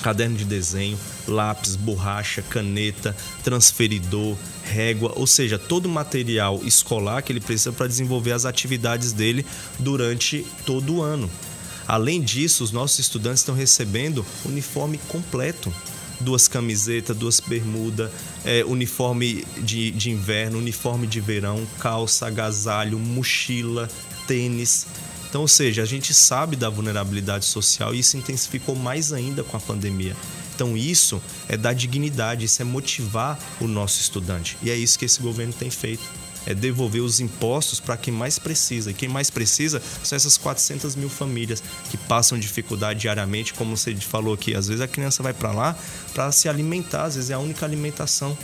caderno de desenho, lápis, borracha, caneta, transferidor, régua, ou seja, todo o material escolar que ele precisa para desenvolver as atividades dele durante todo o ano. Além disso, os nossos estudantes estão recebendo uniforme completo. Duas camisetas, duas bermudas, é, uniforme de, de inverno, uniforme de verão, calça, agasalho, mochila, tênis. Então, ou seja, a gente sabe da vulnerabilidade social e isso intensificou mais ainda com a pandemia. Então, isso é dar dignidade, isso é motivar o nosso estudante. E é isso que esse governo tem feito. É devolver os impostos para quem mais precisa. E quem mais precisa são essas 400 mil famílias que passam dificuldade diariamente, como você falou aqui. Às vezes a criança vai para lá para se alimentar, às vezes é a única alimentação.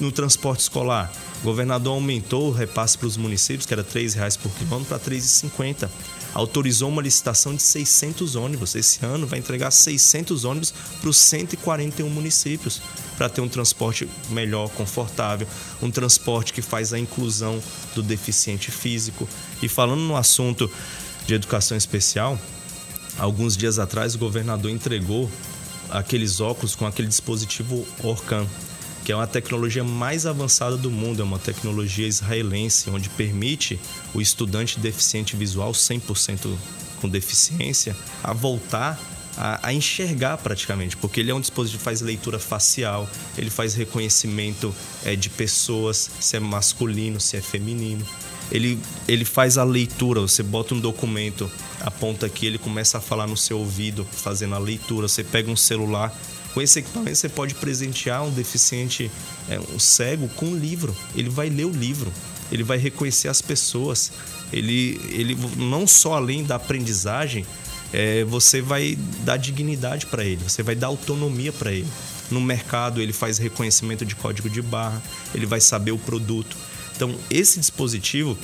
No transporte escolar, o governador aumentou o repasse para os municípios, que era R$ 3,00 por quilômetro, para R$ 3,50. Autorizou uma licitação de 600 ônibus. Esse ano vai entregar 600 ônibus para os 141 municípios, para ter um transporte melhor, confortável, um transporte que faz a inclusão do deficiente físico. E falando no assunto de educação especial, alguns dias atrás o governador entregou aqueles óculos com aquele dispositivo Orcan, que é uma tecnologia mais avançada do mundo, é uma tecnologia israelense, onde permite o estudante deficiente visual 100% com deficiência a voltar a, a, enxergar praticamente, porque ele é um dispositivo que faz leitura facial, ele faz reconhecimento é, de pessoas, se é masculino, se é feminino. Ele, ele faz a leitura, você bota um documento, aponta aqui, ele começa a falar no seu ouvido, fazendo a leitura. Você pega um celular, com esse equipamento você pode presentear um deficiente, é, um cego, com um livro. Ele vai ler o livro, ele vai reconhecer as pessoas. Ele, ele não só além da aprendizagem, é, você vai dar dignidade para ele, você vai dar autonomia para ele. No mercado ele faz reconhecimento de código de barra, ele vai saber o produto. Então esse dispositivo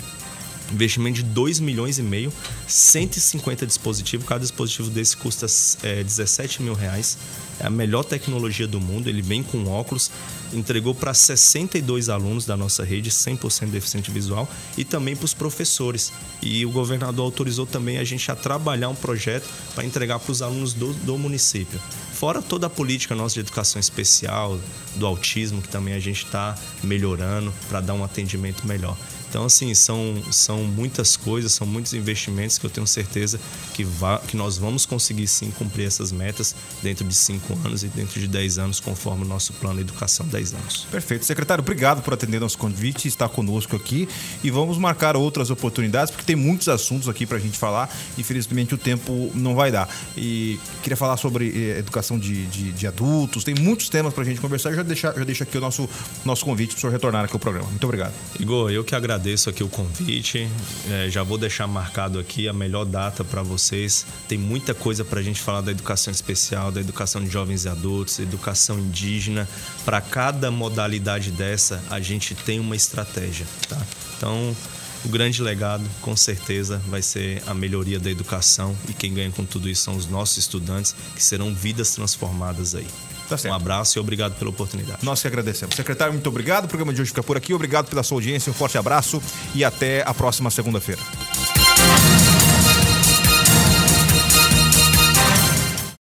Investimento de 2 milhões e meio, 150 dispositivos. Cada dispositivo desse custa é, 17 mil reais. É a melhor tecnologia do mundo. Ele vem com óculos. Entregou para 62 alunos da nossa rede, 100% deficiente visual, e também para os professores. E o governador autorizou também a gente a trabalhar um projeto para entregar para os alunos do, do município. Fora toda a política nossa de educação especial, do autismo, que também a gente está melhorando para dar um atendimento melhor. Então, assim, são, são muitas coisas, são muitos investimentos que eu tenho certeza que, vá, que nós vamos conseguir sim cumprir essas metas dentro de cinco anos e dentro de dez anos, conforme o nosso plano de educação 10 anos. Perfeito. Secretário, obrigado por atender nosso convite, estar conosco aqui e vamos marcar outras oportunidades, porque tem muitos assuntos aqui para a gente falar. Infelizmente, o tempo não vai dar. E queria falar sobre eh, educação de, de, de adultos, tem muitos temas para a gente conversar. Já, deixar, já deixo aqui o nosso, nosso convite para o senhor retornar aqui ao programa. Muito obrigado. Igor, eu que agradeço agradeço aqui o convite. É, já vou deixar marcado aqui a melhor data para vocês. Tem muita coisa para a gente falar da educação especial, da educação de jovens e adultos, educação indígena. Para cada modalidade dessa, a gente tem uma estratégia, tá? Então, o grande legado, com certeza, vai ser a melhoria da educação e quem ganha com tudo isso são os nossos estudantes, que serão vidas transformadas aí. Tá um abraço e obrigado pela oportunidade. Nós que agradecemos. Secretário, muito obrigado. O programa de hoje fica por aqui. Obrigado pela sua audiência. Um forte abraço e até a próxima segunda-feira.